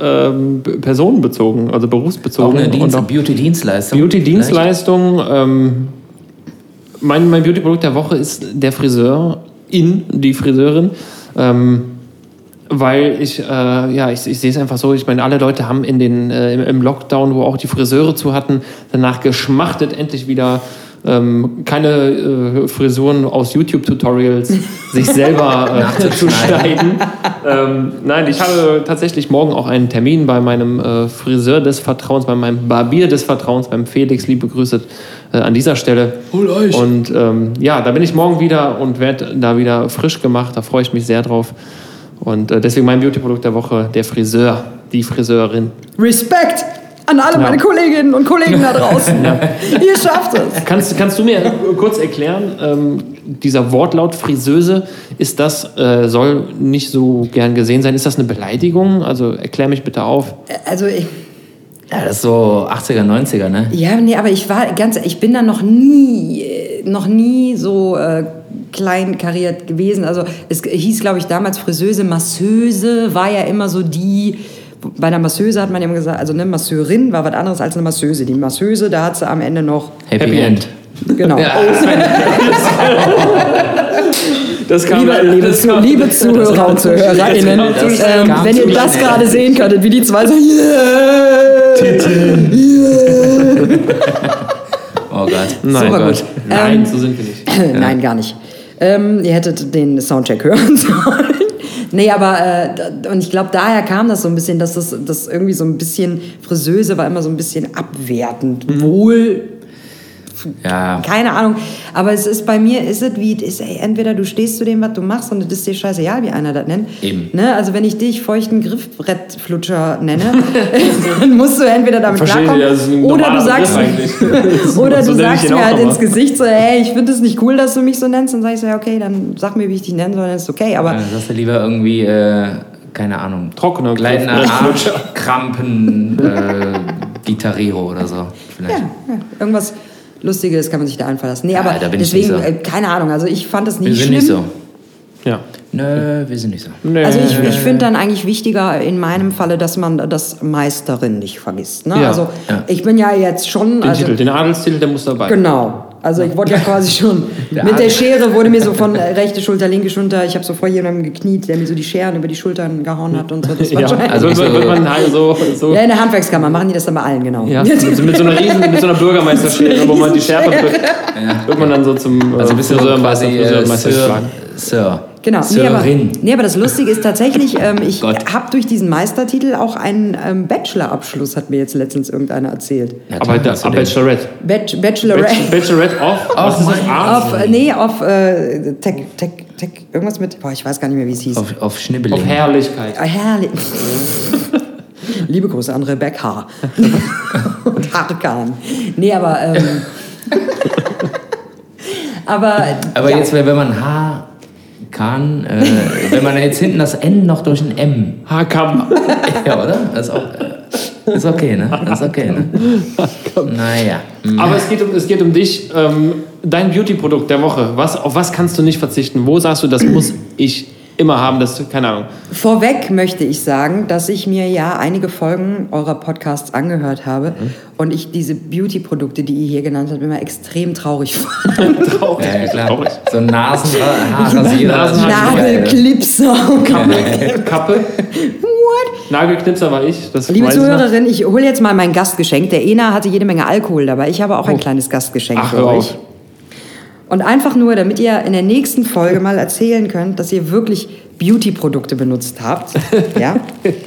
ähm, personenbezogen, also Auch berufsbezogen. eine und Dienst auch Beauty-Dienstleistung? Beauty-Dienstleistung. Ähm, mein mein Beauty-Produkt der Woche ist der Friseur, in die Friseurin. Ähm, weil ich, äh, ja, ich, ich sehe es einfach so, ich meine, alle Leute haben in den, äh, im, im Lockdown, wo auch die Friseure zu hatten, danach geschmachtet, endlich wieder ähm, keine äh, Frisuren aus YouTube-Tutorials sich selber äh, zu schneiden. ähm, nein, ich habe tatsächlich morgen auch einen Termin bei meinem äh, Friseur des Vertrauens, bei meinem Barbier des Vertrauens, beim Felix. Liebe Grüße äh, an dieser Stelle. Hol euch. Und ähm, ja, da bin ich morgen wieder und werde da wieder frisch gemacht. Da freue ich mich sehr drauf. Und äh, deswegen mein Beauty-Produkt der Woche, der Friseur, die Friseurin. Respekt an alle meine Kolleginnen und Kollegen da draußen. Ihr schafft es. Kannst, kannst du mir kurz erklären, ähm, dieser Wortlaut Friseuse, ist das, äh, soll nicht so gern gesehen sein, ist das eine Beleidigung? Also erklär mich bitte auf. Also ich, Ja, das ist so 80er, 90er, ne? ja, nee, aber ich war ganz, ich bin da noch nie, äh, noch nie so äh, kleinkariert gewesen. Also es hieß, glaube ich, damals Friseuse, Masseuse war ja immer so die. Bei einer Masseuse hat man ja immer gesagt, also eine Masseurin war was anderes als eine Masseuse. Die Masseuse, da hat sie am Ende noch, Happy, Happy End. genau. Das kam Liebe, liebe, Zu, liebe Zuhörer und Zuhörerinnen, Das ähm, kam wenn ihr das gerade sehen könntet, wie die zwei so, Oh Gott. Nein, Super oh gut. Gott. Nein, Ähm, so sind wir nicht. Nein, gar nicht. Ähm, ihr hättet den Soundcheck hören sollen. nee, aber, äh, und ich glaube, daher kam das so ein bisschen, dass das, das irgendwie so ein bisschen, Friseuse war immer so ein bisschen abwertend. Wohl, Ja, keine Ahnung. Aber es ist bei mir, ist es wie, ist, ey, entweder du stehst zu dem, was du machst und es ist dir scheißegal, wie einer das nennt. Eben. Ne? Also wenn ich dich feuchten Griffbrettflutscher nenne, dann musst du entweder damit Verstehe, klarkommen das ist ein oder du sagst, oder So du sagst mir halt ins Gesicht so, hey, ich finde es nicht cool, dass du mich so nennst. Dann sag ich so, ja, okay, dann sag mir, wie ich dich nennen soll, dann ist okay. Aber dann sagst du lieber irgendwie, äh, keine Ahnung, Trockener gleitender Griff- Arsch, Krampen, äh, Gitarrero oder so. Vielleicht. ja, ja, irgendwas Lustiges kann man sich da einfallen lassen. Nee, aber da bin ich deswegen, nicht so. äh, keine Ahnung, also ich fand das nie Wir sind schlimm. nicht so. Ja. Nö, Nö, wir sind nicht so. Nee. Also ich, ich finde dann eigentlich wichtiger in meinem Falle, dass man das Meisterin nicht vergisst. Ne? Ja. Also Ja. ich bin ja jetzt schon... den also, Titel, den Adelstitel, der muss dabei. Genau. Also ich wurde ja quasi schon Der mit der. Schere wurde mir so von äh, rechte Schulter, linke Schulter. Ich habe so vor jemandem gekniet, der mir so die Scheren über die Schultern gehauen hat und so. Das war Ja, schon also wird, so- wird man halt so, so ja, in der Handwerkskammer machen die das dann bei allen, genau. ja, mit, so- mit so einer riesen, mit so einer Bürgermeisterschere, wo man die Schärfe drückt, wird man dann so zum Also bist du so quasi äh, Sir, geschlagen. Sir. Genau. Nee aber, nee, aber das Lustige ist tatsächlich, ähm, ich Gott. habe durch diesen Meistertitel auch einen ähm, Bachelorabschluss, hat mir jetzt letztens irgendeiner erzählt. Ja, Aber da, ab. Bachelorette. Bach Bachelorette. Bach- Bachelorette of, was ist das? Arzt? Auf, äh, nee, auf äh, Tech, Tech, Tech, irgendwas mit, boah, ich weiß gar nicht mehr, wie es hieß. Auf, auf Schnibbeling. Auf Herrlichkeit. Ah, herrlich. Liebe Grüße an Rebecca und Harkan. Nee, aber. Ähm, aber. Aber ja, jetzt, wenn man H kann, äh, wenn man jetzt hinten das N noch durch ein M. Hakam. Ja, oder? Das ist, auch, äh, ist okay, ne? Ist okay, ne? Naja. Aber es geht um, es geht um dich. Ähm, dein Beauty-Produkt der Woche. Was, auf was kannst du nicht verzichten? Wo sagst du, das muss ich immer haben? Das, keine Ahnung. Vorweg möchte ich sagen, dass ich mir ja einige Folgen eurer Podcasts angehört habe und ich diese Beauty-Produkte, die ihr hier genannt habt, immer extrem traurig fand. Traurig. Ja, klar. Traurig. So Nasenhaarrasierer. Nasenhaar- Nagelklipser. Kappe. Kappe. What? Nagelknipser war ich. Das Liebe. Zuhörerin, ich hole jetzt mal mein Gastgeschenk. Der Ena hatte jede Menge Alkohol dabei. Ich habe auch ein kleines Gastgeschenk Oh. Ach, für euch. auf. Und einfach nur, damit ihr in der nächsten Folge mal erzählen könnt, dass ihr wirklich Beauty-Produkte benutzt habt, ja,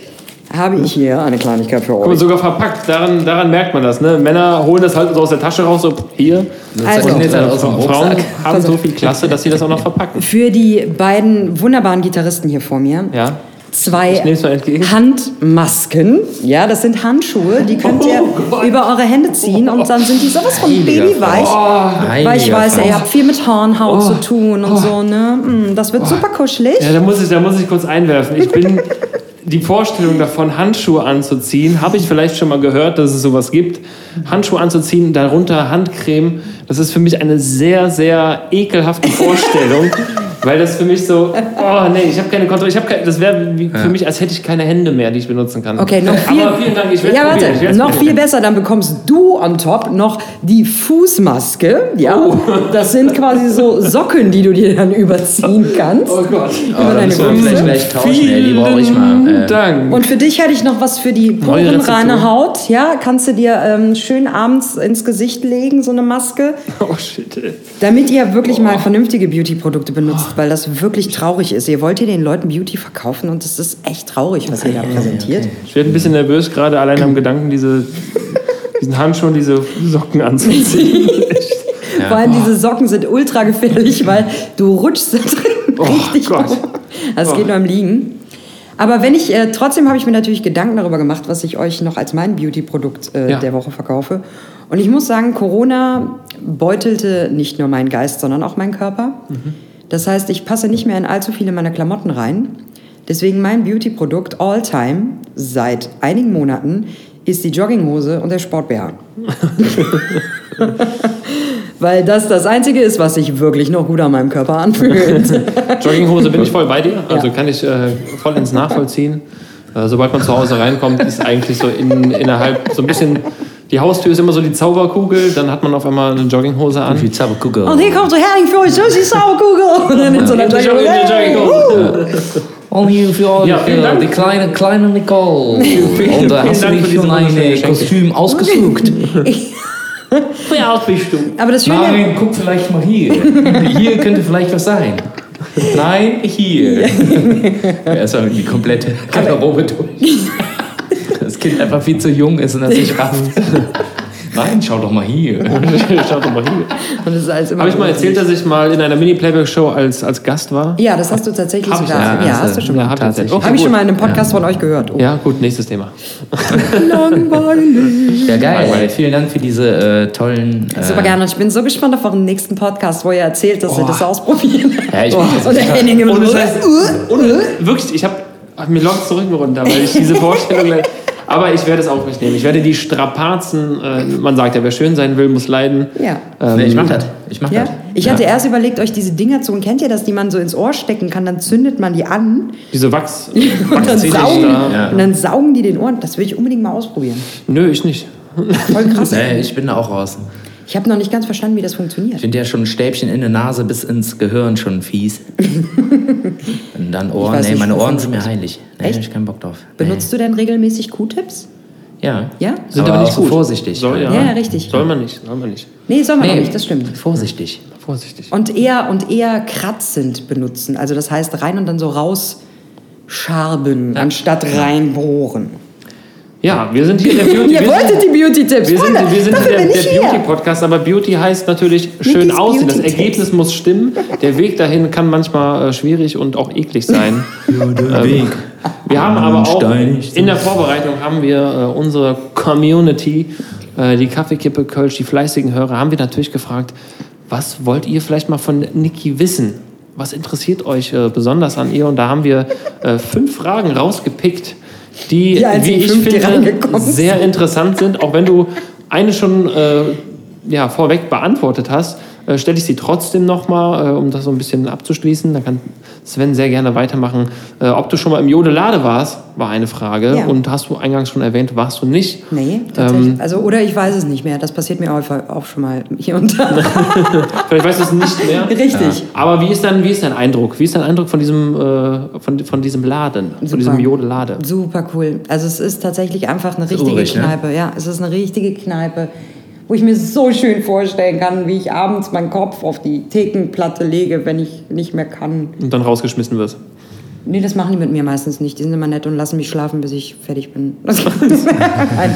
habe ich hier eine Kleinigkeit für Guck euch. sogar verpackt. Daran, daran merkt man das. Ne? Männer holen das halt so aus der Tasche raus, so hier. Also, Und jetzt halt aus dem Frauen haben so viel Klasse, dass sie das auch noch verpacken. Für die beiden wunderbaren Gitarristen hier vor mir. Ja. Zwei. Handmasken. Ja, das sind Handschuhe. Die könnt ihr Oh über eure Hände ziehen und dann sind die sowas von Heiliger babyweich. Weil ich weiß, ihr habt viel mit Hornhaut zu tun und so, ne? Mm, Das wird super kuschelig. Ja, da muss ich, da muss ich kurz einwerfen. Ich bin die Vorstellung davon, Handschuhe anzuziehen, habe ich vielleicht schon mal gehört, dass es sowas gibt. Handschuhe anzuziehen, darunter Handcreme, das ist für mich eine sehr, sehr ekelhafte Vorstellung. Weil das für mich so, oh nee, ich habe keine Kontrolle, ich habe keine, das wäre wie- für mich, als hätte ich keine Hände mehr, die ich benutzen kann. Okay, noch viel. Aber vielen Dank, ich werde Ja, warte, probieren, noch probieren. viel besser. Dann bekommst du on top noch die Fußmaske. Ja, Oh. das sind quasi so Socken, die du dir dann überziehen kannst. Oh Gott. Oh, über deine Füße. vielleicht gleich tauschen, ey. Die brauche ich mal. Vielen Äh, Dank. Und für dich hätte ich noch was für die porenreine. Haut. Ja, kannst du dir ähm, schön abends ins Gesicht legen, so eine Maske, oh shit. ey. damit ihr wirklich mal vernünftige Beauty-Produkte benutzt, weil das wirklich traurig ist. Ihr wollt hier den Leuten Beauty verkaufen und das ist echt traurig, was ihr da präsentiert. Ich werde ein bisschen nervös, gerade allein am Gedanken, diese, diesen Handschuh und diese Socken anzuziehen. Vor allem diese Socken sind ultra gefährlich, weil du rutschst da drin Oh richtig Gott. rum. Also es geht nur im Liegen. Aber wenn ich, äh, trotzdem habe ich mir natürlich Gedanken darüber gemacht, was ich euch noch als mein Beauty-Produkt äh, Ja. der Woche verkaufe. Und ich muss sagen, Corona beutelte nicht nur meinen Geist, sondern auch meinen Körper. Das heißt, ich passe nicht mehr in allzu viele meiner Klamotten rein. Deswegen mein Beauty-Produkt all time seit einigen Monaten ist die Jogginghose und der Sport-BH. Weil das das Einzige ist, was sich wirklich noch gut an meinem Körper anfühlt. Jogginghose bin ich voll bei dir, also kann ich äh, voll ins Nachvollziehen. Äh, sobald man zu Hause reinkommt, ist eigentlich so in, innerhalb so ein bisschen, die Haustür ist immer so die Zauberkugel, dann hat man auf einmal eine Jogginghose an. Die Zauberkugel. Und hier kommt der Herring für euch, so ist die Sauerkugel. Und dann in so einer Jogginghose. Und hier für euch, Ja, Dank. die kleine, kleine Nicole. Und da hast du dich für schon ein. Kostüm ausgesucht. Wie alt bist du? Aber das Schöne, Nein, guck vielleicht mal hier. Hier könnte vielleicht was sein. Nein, hier. Erstmal die komplette Garderobe durch. Das Kind einfach viel zu jung ist und das nicht rafft. Nein, schau doch mal hier. Schau doch mal hier. Habe ich mal erzählt, dass ich mal in einer Mini-Playback-Show als, als Gast war? Ja, das hast du tatsächlich Hab ich? Ja, Ja, hast du schon Ja, hab erzählt. Okay, Habe ich schon mal in einem Podcast von euch gehört. Oh. Ja, gut, nächstes Thema. Langweilig. Ja, geil. ey. Vielen Dank für diese äh, tollen. Äh, Super gerne. Und ich bin so gespannt auf euren nächsten Podcast, wo ihr erzählt, dass ihr Oh. das ausprobieren. Ja, ich- und der Henning Scheiß. uh, uh. Wirklich, ich habe mir läuft zurück runter, weil ich diese Vorstellung. Aber ich werde es auf mich nehmen. Ich werde die Strapazen, äh, man sagt ja, wer schön sein will, muss leiden. Ja. Ähm, Nee, ich mach das. Ich mach Ja. das. Ich hatte erst überlegt, euch diese Dinger zu, und kennt ihr das, die man so ins Ohr stecken kann, dann zündet man die an Diese Wachs. und dann, saugen, da. Ja. und dann saugen die den Ohren. Das will ich unbedingt mal ausprobieren. Nö, ich nicht. Voll krass. Nee, ich bin da auch raus. Ich habe noch nicht ganz verstanden, wie das Ich funktioniert. finde ja schon ein Stäbchen in der Nase bis ins Gehirn schon fies. Und dann Ohren. Nee, nicht, meine Ohren sind mir heilig. Nee, Echt? hab ich keinen Bock drauf. Benutzt du denn regelmäßig Q-Tips? Nee. Ja. Ja? Sind aber, aber nicht so gut. vorsichtig. Soll, ja. Ja, richtig. Soll man nicht. Soll man nicht. Nee, soll man auch Nee, nicht, das stimmt. Vorsichtig. Vorsichtig. Und eher, und eher kratzend benutzen. Also das heißt rein und dann so rausscharben, anstatt reinbohren. Ja, wir sind hier der Beauty. Ihr wir wolltet die Beauty-Tipps. wir sind, wir sind der, der. Beauty-Podcast, aber Beauty heißt natürlich schön aussehen. Das. Ergebnis muss stimmen. Der Weg dahin kann manchmal äh, schwierig und auch eklig sein. Ähm, Wir haben aber auch Steinig in der Vorbereitung haben wir äh, unsere Community, äh, die Kaffeekippe Kölsch, die fleißigen Hörer, haben wir natürlich gefragt, was wollt ihr vielleicht mal von Niki wissen? Was interessiert euch äh, besonders an ihr? Und da haben wir äh, fünf Fragen rausgepickt, die, Die wie ich finde, sehr interessant sind. Auch wenn du eine schon äh, ja, vorweg beantwortet hast, äh, stelle ich sie trotzdem nochmal, äh, um das so ein bisschen abzuschließen. Da kann Sven sehr gerne weitermachen. Äh, ob du schon mal im Jodelade warst, war eine Frage. Ja. Und hast du eingangs schon erwähnt, warst du nicht. Nee, tatsächlich. Ähm, also, oder ich weiß es nicht mehr. Das passiert mir auch, auch schon mal hier und da. Vielleicht weißt du es nicht mehr. Richtig. Aber wie ist, dein, wie ist dein Eindruck? Wie ist dein Eindruck von diesem, äh, von, von diesem Laden, von Super. diesem Jodelade? Super cool. Also es ist tatsächlich einfach eine richtige urig, ne? Kneipe. Ja, es ist eine richtige Kneipe, wo ich mir so schön vorstellen kann, wie ich abends meinen Kopf auf die Thekenplatte lege, wenn ich nicht mehr kann. Und dann rausgeschmissen wirst. Nee, das machen die mit mir meistens nicht. Die sind immer nett und lassen mich schlafen, bis ich fertig bin. Nein.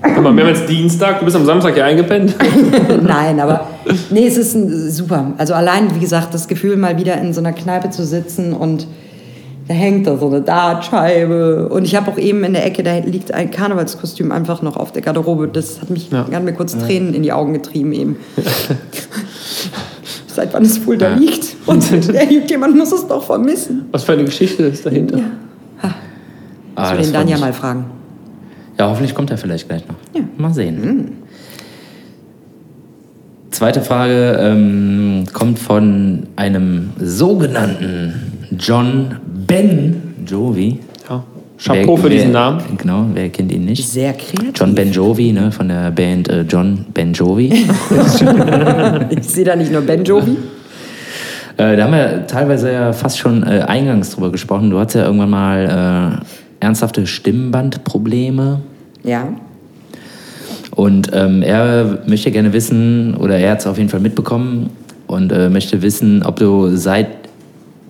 Guck mal, wir haben jetzt Dienstag, du bist am Samstag ja eingepennt. Nein, aber nee, es ist ein, super. Also allein, wie gesagt, das Gefühl, mal wieder in so einer Kneipe zu sitzen und da hängt da so eine Dartscheibe. Und ich habe auch eben in der Ecke, da liegt ein Karnevalskostüm einfach noch auf der Garderobe. Das hat, mich, Ja. hat mir kurz Tränen in die Augen getrieben eben. Seit wann es wohl da liegt. Und irgendjemand muss es doch vermissen. Was für eine Geschichte ist dahinter? Ja. Ah, Soll das den dann ja mich. mal fragen. Ja, hoffentlich kommt er vielleicht gleich noch. Ja. Mal sehen. Zweite Frage ähm, kommt von einem sogenannten John Ben Jovi. Ja. Chapeau Wer- für diesen wer- Namen. Genau, wer kennt ihn nicht? Sehr kreativ. John Ben Jovi, ne, von der Band äh, John Ben Jovi. Ich sehe da nicht nur Ben Jovi. Äh, da haben wir teilweise ja fast schon äh, eingangs drüber gesprochen. Du hattest ja irgendwann mal äh, ernsthafte Stimmbandprobleme. Ja. Und ähm, er möchte gerne wissen, oder er hat es auf jeden Fall mitbekommen und äh, möchte wissen, ob du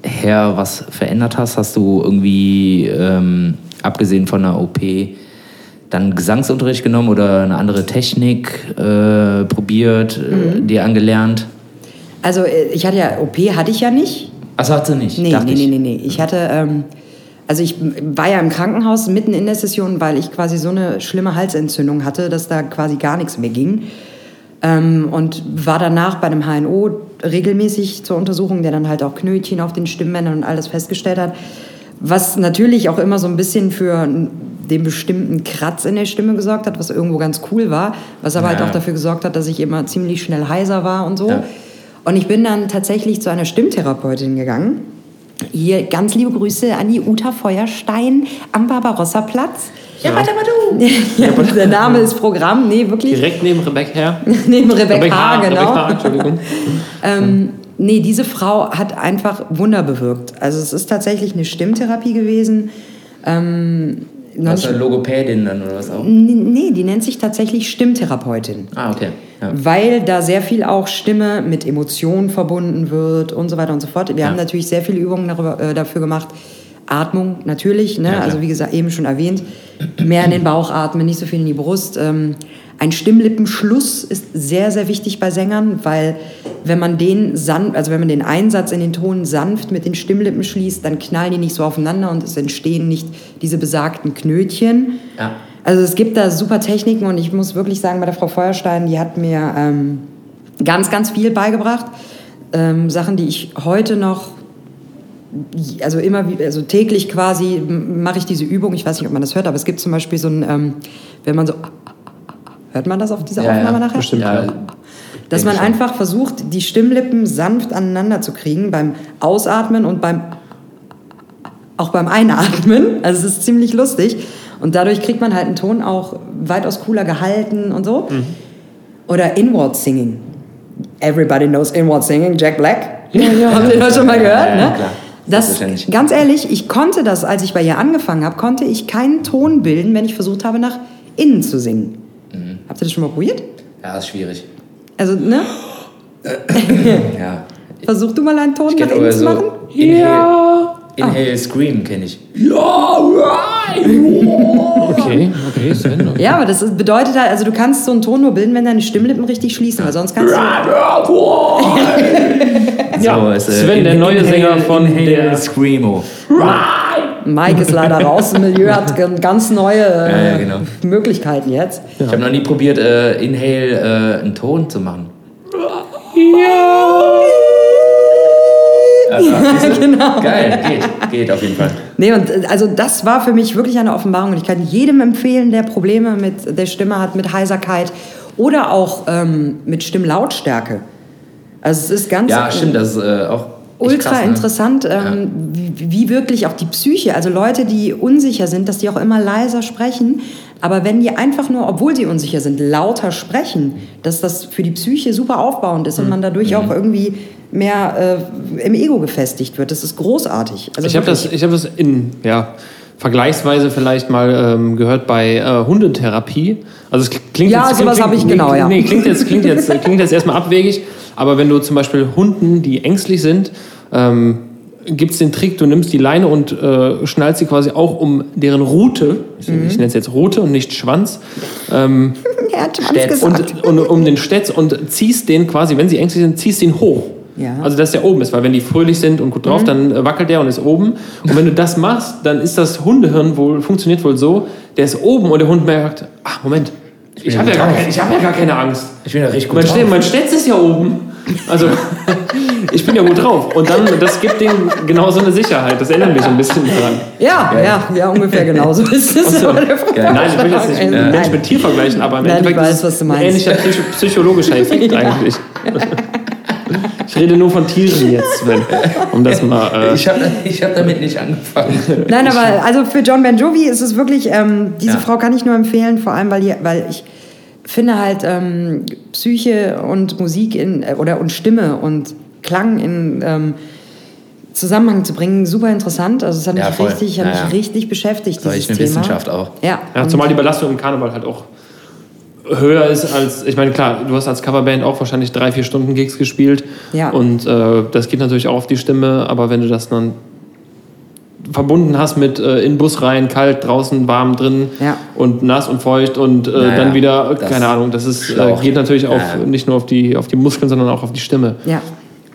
seither was verändert hast. Hast du irgendwie, ähm, abgesehen von der OP, dann Gesangsunterricht genommen oder eine andere Technik äh, probiert, äh, dir angelernt? Also äh, ich hatte ja, OP hatte ich ja nicht. Achso, hat sie nicht. Nee, nee, ich. nee, nee, nee. Ich hatte, ähm, also ich war ja im Krankenhaus mitten in der Session, weil ich quasi so eine schlimme Halsentzündung hatte, dass da quasi gar nichts mehr ging. Ähm, und war danach bei einem HNO regelmäßig zur Untersuchung, der dann halt auch Knötchen auf den Stimmbändern und alles festgestellt hat. Was natürlich auch immer so ein bisschen für den bestimmten Kratz in der Stimme gesorgt hat, was irgendwo ganz cool war, was aber halt Ja. auch dafür gesorgt hat, dass ich immer ziemlich schnell heiser war und so. Ja. Und ich bin dann tatsächlich zu einer Stimmtherapeutin gegangen. Hier ganz liebe Grüße an die Uta Feuerstein am Barbarossa-Platz. Ja, warte mal du. ja, der Name ist Programm. Nee, wirklich. Direkt neben Rebecca her. Neben Rebecca, H, genau. Rebecca, Entschuldigung. Ähm, nee, diese Frau hat einfach Wunder bewirkt. Also es ist tatsächlich eine Stimmtherapie gewesen. Ähm, noch Was nicht, ist Logopädin dann oder was auch? nee, die nennt sich tatsächlich Stimmtherapeutin. Ah, okay. Ja. Weil da sehr viel auch Stimme mit Emotionen verbunden wird und so weiter und so fort. Wir Ja. haben natürlich sehr viele Übungen darüber, äh, dafür gemacht. Atmung natürlich, ne? Ja, also wie gesagt, eben schon erwähnt. Mehr in den Bauch atmen, nicht so viel in die Brust. Ähm, ein Stimmlippenschluss ist sehr, sehr wichtig bei Sängern, weil wenn man den sanft, also wenn man den Einsatz in den Ton sanft mit den Stimmlippen schließt, dann knallen die nicht so aufeinander und es entstehen nicht diese besagten Knötchen. Ja. Also es gibt da super Techniken und ich muss wirklich sagen, bei der Frau Feuerstein, die hat mir ähm, ganz, ganz viel beigebracht. Ähm, Sachen, die ich heute noch also immer, wie- also täglich quasi mache ich diese Übung. Ich weiß nicht, ob man das hört, aber es gibt zum Beispiel so ein, ähm, wenn man so, hört man das auf dieser Aufnahme nachher? bestimmt, Ja, ja. Dass man einfach versucht, die Stimmlippen sanft aneinander zu kriegen beim Ausatmen und beim auch beim Einatmen. Also es ist ziemlich lustig. Und dadurch kriegt man halt einen Ton auch weitaus cooler gehalten und so. Mhm. Oder Inward Singing. Everybody knows Inward Singing, Jack Black. Haben Sie das schon mal gehört? Ja, ne? Ja. Das, ganz ehrlich, ich konnte das, als ich bei ihr angefangen habe, konnte ich keinen Ton bilden, wenn ich versucht habe, nach innen zu singen. Mhm. Habt ihr das schon mal probiert? Ja, ist schwierig. Also, ne? Ja. Versuch du mal einen Ton Ich nach innen aber zu so machen. Inhale, Inhale Scream kenne ich. Okay, okay, Sven. okay. Ja, aber das bedeutet halt, also du kannst so einen Ton nur bilden, wenn deine Stimmlippen richtig schließen, weil sonst kannst du. Ja, So, ist, äh, Sven, der neue Sänger von Inhale der Screamo. Mike ist leider raus, das Milieu hat ganz neue äh, Ja, ja, genau. Möglichkeiten jetzt. Ich habe noch nie probiert, äh, Inhale äh, einen Ton zu machen. Ja. Also, genau. Geil, geht, geht auf jeden Fall. Nee, und äh, also das war für mich wirklich eine Offenbarung und ich kann jedem empfehlen, der Probleme mit der Stimme hat, mit Heiserkeit oder auch ähm, mit Stimmlautstärke. Also es ist ganz Ja, stimmt, das ist äh, auch ultra krass, ne? interessant, ähm, wie, wie wirklich auch die Psyche, also Leute, die unsicher sind, dass die auch immer leiser sprechen, aber wenn die einfach nur, obwohl sie unsicher sind, lauter sprechen, dass das für die Psyche super aufbauend ist und man dadurch Mhm. auch irgendwie mehr äh, im Ego gefestigt wird. Das ist großartig. Also Ich habe das, ich hab das in, ja, vergleichsweise vielleicht mal ähm, gehört bei äh, Hundetherapie. Also es klingt Ja, jetzt, sowas habe ich genau, ja. Nee, klingt jetzt, klingt jetzt, klingt jetzt erstmal abwegig, aber wenn du zum Beispiel Hunden, die ängstlich sind, ähm, gibt es den Trick, du nimmst die Leine und äh, schnallst sie quasi auch um deren Rute, ich, Mhm. nenne es jetzt Rute und nicht Schwanz, ähm, er hat Schwanz und, und um den Stetz und ziehst den quasi, wenn sie ängstlich sind, ziehst den hoch. Ja. Mhm. Also dass der oben ist, weil wenn die fröhlich sind und gut drauf, dann äh, wackelt der und ist oben. Und wenn du das machst, dann ist das Hundehirn wohl, funktioniert wohl so, der ist oben und der Hund merkt, ach Moment, ich habe ja, gut gar drauf. keine- ich hab ja gar keine Angst. Ich bin ja richtig gut Mein, drauf. Ste mein Stetz ist ja oben. Also, ich bin ja gut drauf. Und dann, das gibt denen genau so eine Sicherheit. Das erinnert mich ein bisschen daran. Ja, ja, ja, ungefähr genauso ist es. so. aber der Frage- Nein, ich will jetzt nicht Nein. Mensch mit Tier vergleichen, aber im Nein, ich Endeffekt weiß, ist es was du ein meinst. ähnlicher psych- psychologischer Effekt eigentlich. Ich rede nur von Tieren jetzt, Sven. Um das mal. Äh, Ich habe ich hab damit nicht angefangen. Nein, aber also für John Ben Jovi ist es wirklich, ähm, diese Ja. Frau kann ich nur empfehlen, vor allem, weil, die, weil ich finde halt ähm, Psyche und Musik in, äh, oder und Stimme und Klang in ähm, Zusammenhang zu bringen, super interessant. Also es hat mich Ja, richtig, hat Ja, mich ja. richtig beschäftigt. Echt eine Thema. Wissenschaft auch. Ja, ja, zumal die Belastung im Karneval halt auch höher ist als, ich meine, klar, du hast als Coverband auch wahrscheinlich drei, vier Stunden Gigs gespielt. Ja. Und äh, das geht natürlich auch auf die Stimme, aber wenn du das dann verbunden hast mit äh, in Bus rein, kalt, draußen, warm drin Ja. und nass und feucht und äh, Ja, dann wieder, keine Ahnung, das ist, äh, geht natürlich auch Ja, ja. nicht nur auf die, auf die Muskeln, sondern auch auf die Stimme. ja.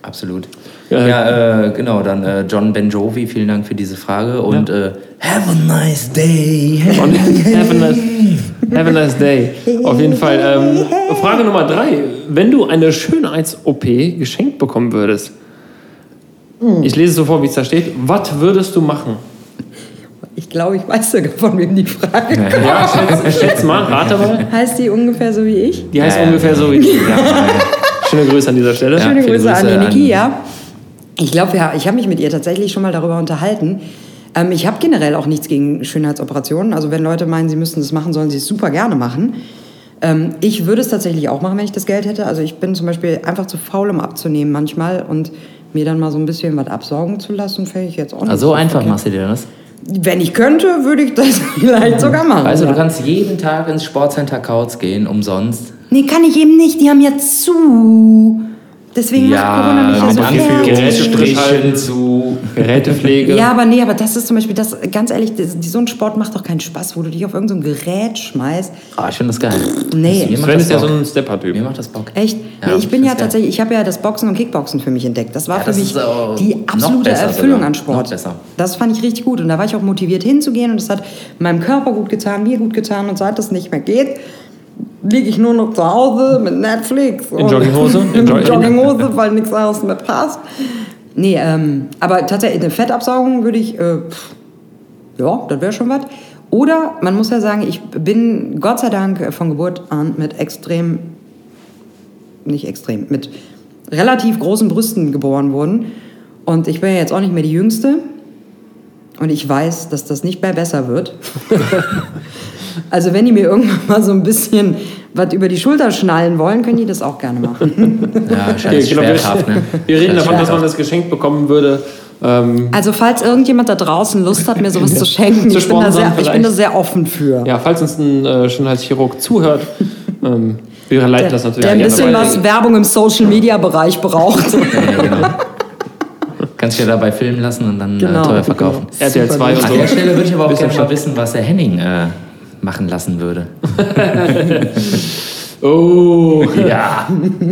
Absolut. Ja. Ja, äh, genau, dann äh, John Ben Jovi, vielen Dank für diese Frage und äh, have a nice day. Und have, a nice, have a nice day. Auf jeden Fall. Ähm, Frage Nummer drei. Wenn du eine Schönheits-OP geschenkt bekommen würdest, ich lese so vor, wie es da steht, was würdest du machen? Ich glaube, ich weiß sogar, von wem die Frage kommt. Ja, schätz, schätz mal, rate mal. Heißt die ungefähr so wie ich? Die heißt Ja, ja. ungefähr so wie. Ja. Schöne Grüße an dieser Stelle. Ja. Schöne viele Grüße an Grüße die Niki, ja. Ich glaube, ja, ich habe mich mit ihr tatsächlich schon mal darüber unterhalten. Ähm, ich habe generell auch nichts gegen Schönheitsoperationen. Also wenn Leute meinen, sie müssten das machen, sollen sie es super gerne machen. Ähm, ich würde es tatsächlich auch machen, wenn ich das Geld hätte. Also ich bin zum Beispiel einfach zu faul, um abzunehmen manchmal und mir dann mal so ein bisschen was absaugen zu lassen, fände ich jetzt auch nicht Also so einfach verkehrt. machst du dir das. Wenn ich könnte, würde ich das vielleicht sogar machen. Du, ja. du kannst jeden Tag ins Sportcenter Kautz gehen, umsonst. Nee, kann ich eben nicht. Die haben ja zu. Deswegen macht Corona mich ja aber so viel. Gerätestrichen zu. Gerätepflege. Ja, aber nee, aber das ist zum Beispiel, das, ganz ehrlich, das, so ein Sport macht doch keinen Spaß, wo du dich auf irgendein Gerät schmeißt. Ah, ich finde das geil. Nee. Mir macht Sven das ist ja so Bock. ein Stepper-Typ. Mir macht das Bock. Echt? Ja, nee, ich bin ja tatsächlich, ich habe ja das Boxen und Kickboxen für mich entdeckt. Das war Ja, für das mich die absolute besser Erfüllung sogar. an Sport. Noch besser. Das fand ich richtig gut und da war ich auch motiviert hinzugehen und es hat meinem Körper gut getan, mir gut getan und seit das nicht mehr geht, liege ich nur noch zu Hause mit Netflix. In Jogginghose? In In Jo- Jogginghose, weil nichts anderes mehr passt. Nee, ähm, aber tatsächlich eine Fettabsaugung würde ich, äh, pff, ja, das wäre schon was. Oder man muss ja sagen, ich bin Gott sei Dank äh, von Geburt an mit extrem, nicht extrem, mit relativ großen Brüsten geboren worden. Und ich bin ja jetzt auch nicht mehr die Jüngste. Und ich weiß, dass das nicht mehr besser wird. also wenn die mir irgendwann mal so ein bisschen was über die Schulter schnallen wollen, können die das auch gerne machen. Ja, Okay, scheiß genau, wir, ne? wir reden davon, dass man das geschenkt bekommen würde. Ähm, Also falls irgendjemand da draußen Lust hat, mir sowas zu schenken, Zu ich, bin da sehr, ich bin da sehr offen für. ja, falls uns ein äh, Schönheitschirurg zuhört, ähm, wir leiten das natürlich der ein bisschen was Werbung im Social-Media-Bereich braucht. Ja, genau. Kannst dich ja dabei filmen lassen und dann Genau, äh, teuer verkaufen. RTL 2 und An so. der Stelle würde ich aber auch Bisschen gerne mal wissen, was der Henning äh, machen lassen würde. Oh, Ja,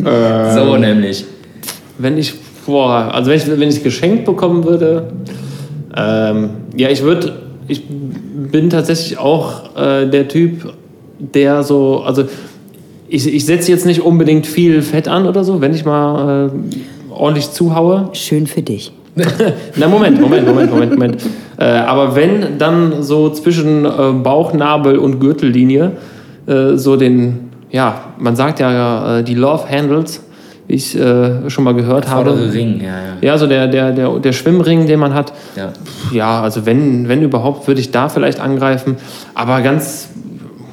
so nämlich. wenn ich, boah, also wenn ich, wenn ich es geschenkt bekommen würde, ähm, ja, ich würde, ich bin tatsächlich auch äh, der Typ, der so, also ich, ich setze jetzt nicht unbedingt viel Fett an oder so, wenn ich mal äh, ordentlich zuhaue. Schön für dich. Na, Moment, Moment, Moment, Moment, Moment. Äh, aber wenn, dann so zwischen äh, Bauchnabel und Gürtellinie äh, so den, ja, man sagt ja äh, die Love Handles, wie ich äh, schon mal gehört Vordere habe. Ring, ja, ja. Ja, so der, der, der, der Schwimmring, den man hat. ja. Ja, also wenn, wenn überhaupt, würde ich da vielleicht angreifen. Aber ganz,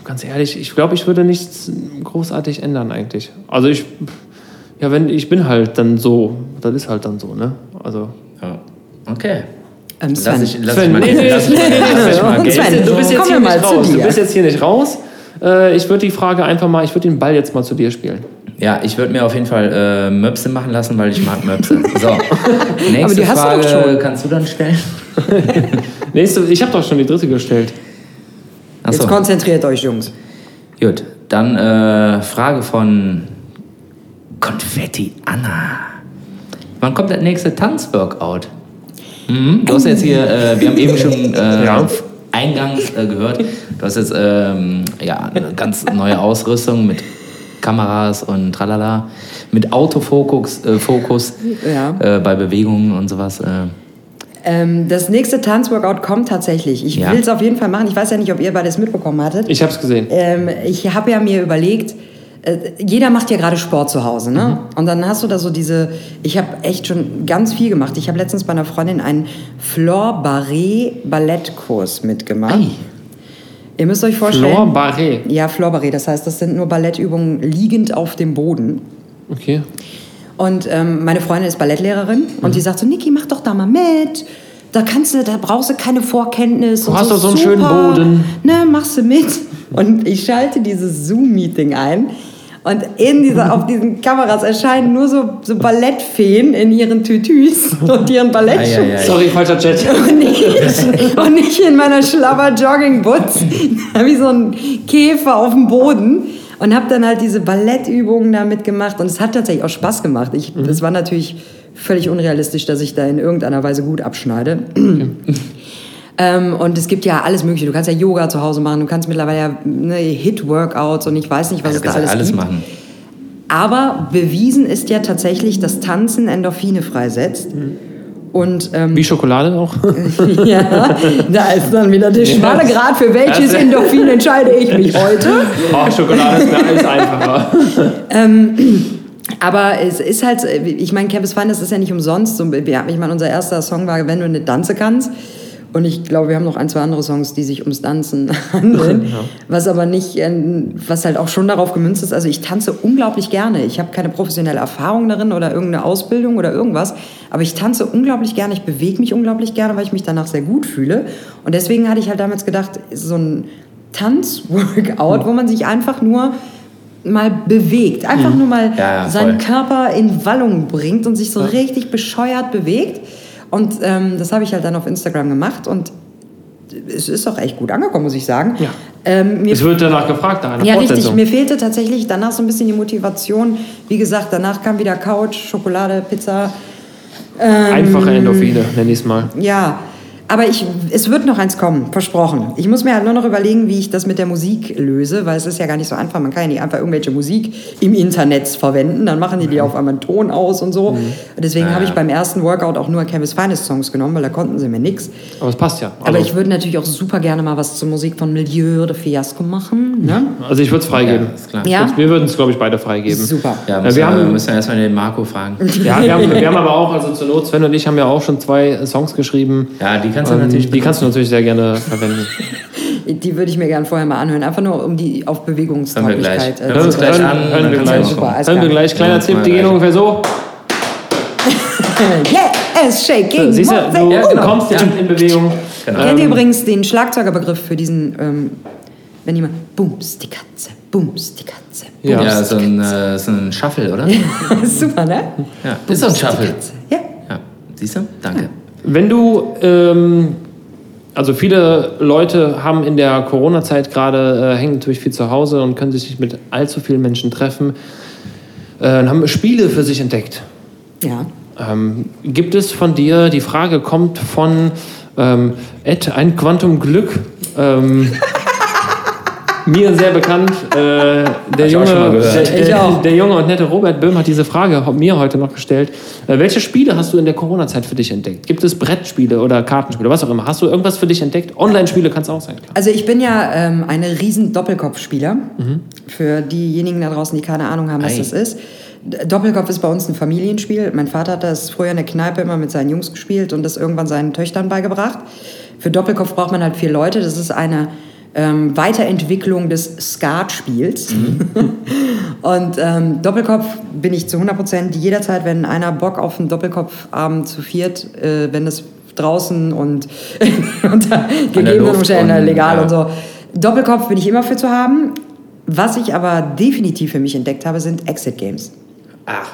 ganz ehrlich, ich glaube, ich würde nichts großartig ändern eigentlich. Also ich, ja, wenn, ich bin halt dann so, das ist halt dann so, ne? Also. Ja. Okay. Ähm, Lass Sven. ich, lass Sven, ich mal nee, gehen. nee, Lass ich mal gehen. Lass ich mal. Sven, Du bist jetzt hier nicht mal zu raus. Du bist jetzt hier nicht raus. Ich würde die Frage einfach mal, ich würde den Ball jetzt mal zu dir spielen. Ja, ich würde mir auf jeden Fall äh, Möpse machen lassen, weil ich mag Möpse. So, nächste Aber die hast du Frage doch schon. kannst du dann stellen. Nächste, ich habe doch schon die dritte gestellt. Achso, Jetzt konzentriert euch, Jungs. gut. Dann äh, Frage von Konfetti Anna. Wann kommt das nächste Tanzworkout? Mhm, du hast jetzt hier, äh, wir haben eben schon äh, Ja. eingangs äh, gehört, du hast jetzt ähm, ja, eine ganz neue Ausrüstung mit Kameras und tralala, mit Autofokus äh, Fokus, Ja. äh, bei Bewegungen und sowas. Äh, Ähm, das nächste Tanzworkout kommt tatsächlich. Ich Ja. will es auf jeden Fall machen. Ich weiß ja nicht, ob ihr beides mitbekommen hattet. Ich habe es gesehen. Ähm, ich habe ja mir überlegt, äh, jeder macht ja gerade Sport zu Hause, ne? Mhm. Und dann hast du da so diese, ich habe echt schon ganz viel gemacht. Ich habe letztens bei einer Freundin einen Flor Barré Ballettkurs mitgemacht. ei. Ihr müsst euch vorstellen. Flor Barré. Ja, Flor Barré. Das heißt, das sind nur Ballettübungen liegend auf dem Boden. Okay. Und ähm, meine Freundin ist Ballettlehrerin und Mhm. die sagt so, Niki, mach doch da mal mit. Da kannst du, da brauchst du keine Vorkenntnis. Du und hast doch so einen super. schönen Boden. Ne, machst du mit. Und ich schalte dieses Zoom-Meeting ein. Und in dieser, auf diesen Kameras erscheinen nur so, so Ballettfeen in ihren Tütüs und ihren Ballettschuhen. Sorry, falscher Chat. Und nicht, und nicht in meiner schlabber Joggingboots, wie so ein Käfer auf dem Boden. Und habe dann halt diese Ballettübungen damit gemacht. Und es hat tatsächlich auch Spaß gemacht. Ich, Das war natürlich völlig unrealistisch, dass ich da in irgendeiner Weise gut abschneide. Ähm, und es gibt ja alles Mögliche. Du kannst ja Yoga zu Hause machen, du kannst mittlerweile ja ne, Hit-Workouts und ich weiß nicht, was Du es da alles, alles gibt. machen. Aber bewiesen ist ja tatsächlich, dass Tanzen Endorphine freisetzt. Und ähm, Wie Schokolade auch? ja, da ist dann wieder der schmale Grad, für welches Das- Endorphin entscheide ich mich heute. Oh, Schokolade ist, ist einfacher. Aber es ist halt, ich meine, Campus Fun, das ist ja nicht umsonst. So, ich meine, unser erster Song war, wenn du nicht tanzen kannst. Und ich glaube, wir haben noch ein, zwei andere Songs, die sich ums Tanzen handeln. Was aber nicht, ähm, was halt auch schon darauf gemünzt ist. Also ich tanze unglaublich gerne. Ich habe keine professionelle Erfahrung darin oder irgendeine Ausbildung oder irgendwas. Aber ich tanze unglaublich gerne. Ich bewege mich unglaublich gerne, weil ich mich danach sehr gut fühle. Und deswegen hatte ich halt damals gedacht, so ein Tanzworkout, wo man sich einfach nur mal bewegt. Einfach nur mal Ja, ja, seinen. Körper in Wallung bringt und sich so richtig bescheuert bewegt. Und ähm, das habe ich halt dann auf Instagram gemacht und es ist auch echt gut angekommen, muss ich sagen. Ja. Ähm, Es wird danach gefragt, nach einer ja, richtig. Mir fehlte tatsächlich danach so ein bisschen die Motivation. Wie gesagt, danach kam wieder Couch, Schokolade, Pizza. Einfache Endorphine, nenn ich es mal. Ja, Aber ich, es wird noch eins kommen, versprochen. Ich muss mir halt nur noch überlegen, wie ich das mit der Musik löse, weil es ist ja gar nicht so einfach. Man kann ja nicht einfach irgendwelche Musik im Internet verwenden. Dann machen die dir auf einmal einen Ton aus und so. Und deswegen Ja, habe ich beim ersten Workout auch nur Canvas Finest Songs genommen, weil da konnten sie mir nichts. Aber es passt ja. Aber Also, ich würde natürlich auch super gerne mal was zur Musik von Milieu oder Fiasco machen. Ne? also ich würde es freigeben. Ja, ist klar. Ja. Wir würden es, glaube ich, beide freigeben. Super. Ja, Ja, müssen wir wir, haben- müssen wir erstmal den Marco fragen. Ja, wir haben, wir haben aber auch, also zur Not, Sven und ich haben ja auch schon zwei Songs geschrieben. Ja, die kannst du Ähm, natürlich Die kannst du natürlich sehr gerne verwenden. Die würde ich mir gerne vorher mal anhören. Einfach nur, um die auf Bewegungstauglichkeit Hören wir gleich. Hören uns zu gleich an. hören dann wir gleich. Super, Hören wir gleich. Kleiner Ja, Tipp, die gehen ungefähr so. Yeah, it's shaking. Siehst du, du Ja, genau. kommst Ja. in Bewegung. Genau. Kennt ihr Ähm, übrigens den Schlagzeugerbegriff für diesen, ähm, wenn jemand Bums, die Katze, Bums, die Katze, Ja. Ja, so ein, äh, so ein Shuffle, oder? Super, ne? Ja, ist so ein Shuffle. Ja. Ja, siehst du? Danke. Wenn du, ähm, also viele Leute haben in der Corona-Zeit gerade, äh, hängen natürlich viel zu Hause und können sich nicht mit allzu vielen Menschen treffen, äh, und haben Spiele für sich entdeckt. Ja. Ähm, gibt es von dir, die Frage kommt von ähm, Ed, ein Quantum Glück. Ähm, mir sehr bekannt. Äh, der, junge, der, Ich der, auch. der junge und nette Robert Böhm hat diese Frage mir heute noch gestellt. Äh, welche Spiele hast du in der Corona-Zeit für dich entdeckt? Gibt es Brettspiele oder Kartenspiele, was auch immer? Hast du irgendwas für dich entdeckt? Online-Spiele kann es auch sein, klar. Also ich bin ja ähm, eine riesen Doppelkopfspieler. Mhm. Für diejenigen da draußen, die keine Ahnung haben, was Ei. das ist. Doppelkopf ist bei uns ein Familienspiel. Mein Vater hat das früher in der Kneipe immer mit seinen Jungs gespielt und das irgendwann seinen Töchtern beigebracht. Für Doppelkopf braucht man halt vier Leute. Das ist eine ähm, Weiterentwicklung des Skatspiels. und ähm, Doppelkopf bin ich zu 100 Prozent jederzeit, wenn einer Bock auf einen Doppelkopfabend zu viert, äh, wenn das draußen und unter gegebenen Umständen legal ja. und so. Doppelkopf bin ich immer für zu haben. Was ich aber definitiv für mich entdeckt habe, sind Exit Games. Ach,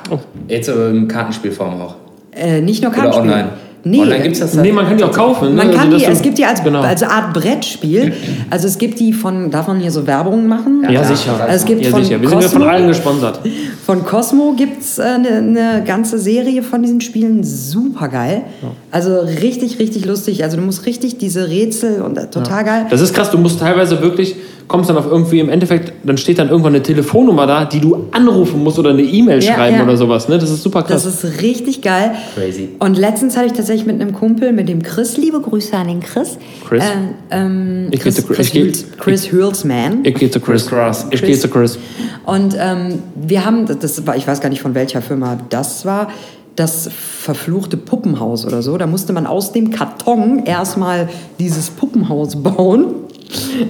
jetzt so in Kartenspielform auch. Äh, nicht nur Oder Kartenspiele. online. Nee, Online gibt's das Nee, man kann die auch kaufen. Man ne? kann Also, die, es gibt die als, genau. als Art Brettspiel. Also es gibt die von, darf man hier so Werbung machen? Ja, klar. sicher. Also es gibt ja, von sicher. Wir sind ja von allen gesponsert. Von Cosmo gibt es eine äh, ne ganze Serie von diesen Spielen. Super geil. Also richtig, richtig lustig. Also du musst richtig diese Rätsel und äh, total geil. Das ist krass, du musst teilweise wirklich, kommst dann auf irgendwie im Endeffekt, dann steht dann irgendwann eine Telefonnummer da, die du anrufen musst oder eine E-Mail Ja, schreiben ja. oder sowas. Ne? Das ist super krass. Das ist richtig geil. Crazy. Und letztens hatte ich tatsächlich mit einem Kumpel, mit dem Chris, liebe Grüße an den Chris. Chris? Äh, ähm, Ich Chris, gehe zu- Chris, ich gehe- Hüls- Chris Hülsman. ich gehe zu Chris. Chris Cross. Ich gehe zu Chris. Und ähm, wir haben, das war, ich weiß gar nicht von welcher Firma das war, das verfluchte Puppenhaus oder so. Da musste man aus dem Karton erstmal dieses Puppenhaus bauen.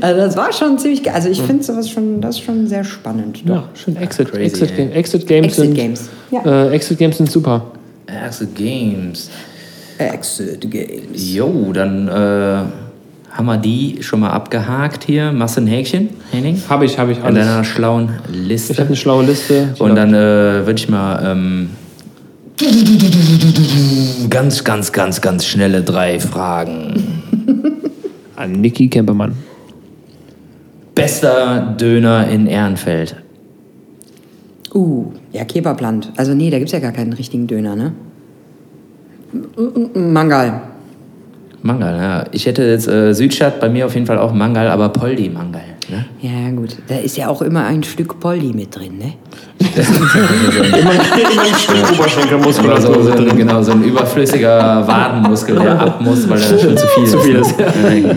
Also das war schon ziemlich geil. Also ich finde sowas schon, das schon sehr spannend. Ja, schön. Exit, Crazy, Exit. Game, Exit Games Exit sind, Games. Ja. Äh, Exit Games sind super. Exit Games. Exit Games. Jo, dann äh, haben wir die schon mal abgehakt hier. Machst du ein Häkchen, Henning? Habe ich, habe ich In alles. deiner schlauen Ich habe Liste. eine schlaue Liste. Und dann äh, würde ich mal ähm, ganz, ganz, ganz, ganz schnelle drei Fragen. an Niki Kempermann. Bester Döner in Ehrenfeld. Uh, ja, Kebabland. Also nee, da gibt es ja gar keinen richtigen Döner, ne? M- Mangal. Mangal, ja. Ich hätte jetzt äh, Südstadt, bei mir auf jeden Fall auch Mangal, aber Poldi Mangal. Ne? Ja, gut. Da ist ja auch immer ein Stück Poldi mit drin, ne? Immer ein Stück Oberschenkelmuskel. Oder so, so, ein, genau, so ein überflüssiger Wadenmuskel, der ab muss, weil er schon zu viel Zu ist. viel ne?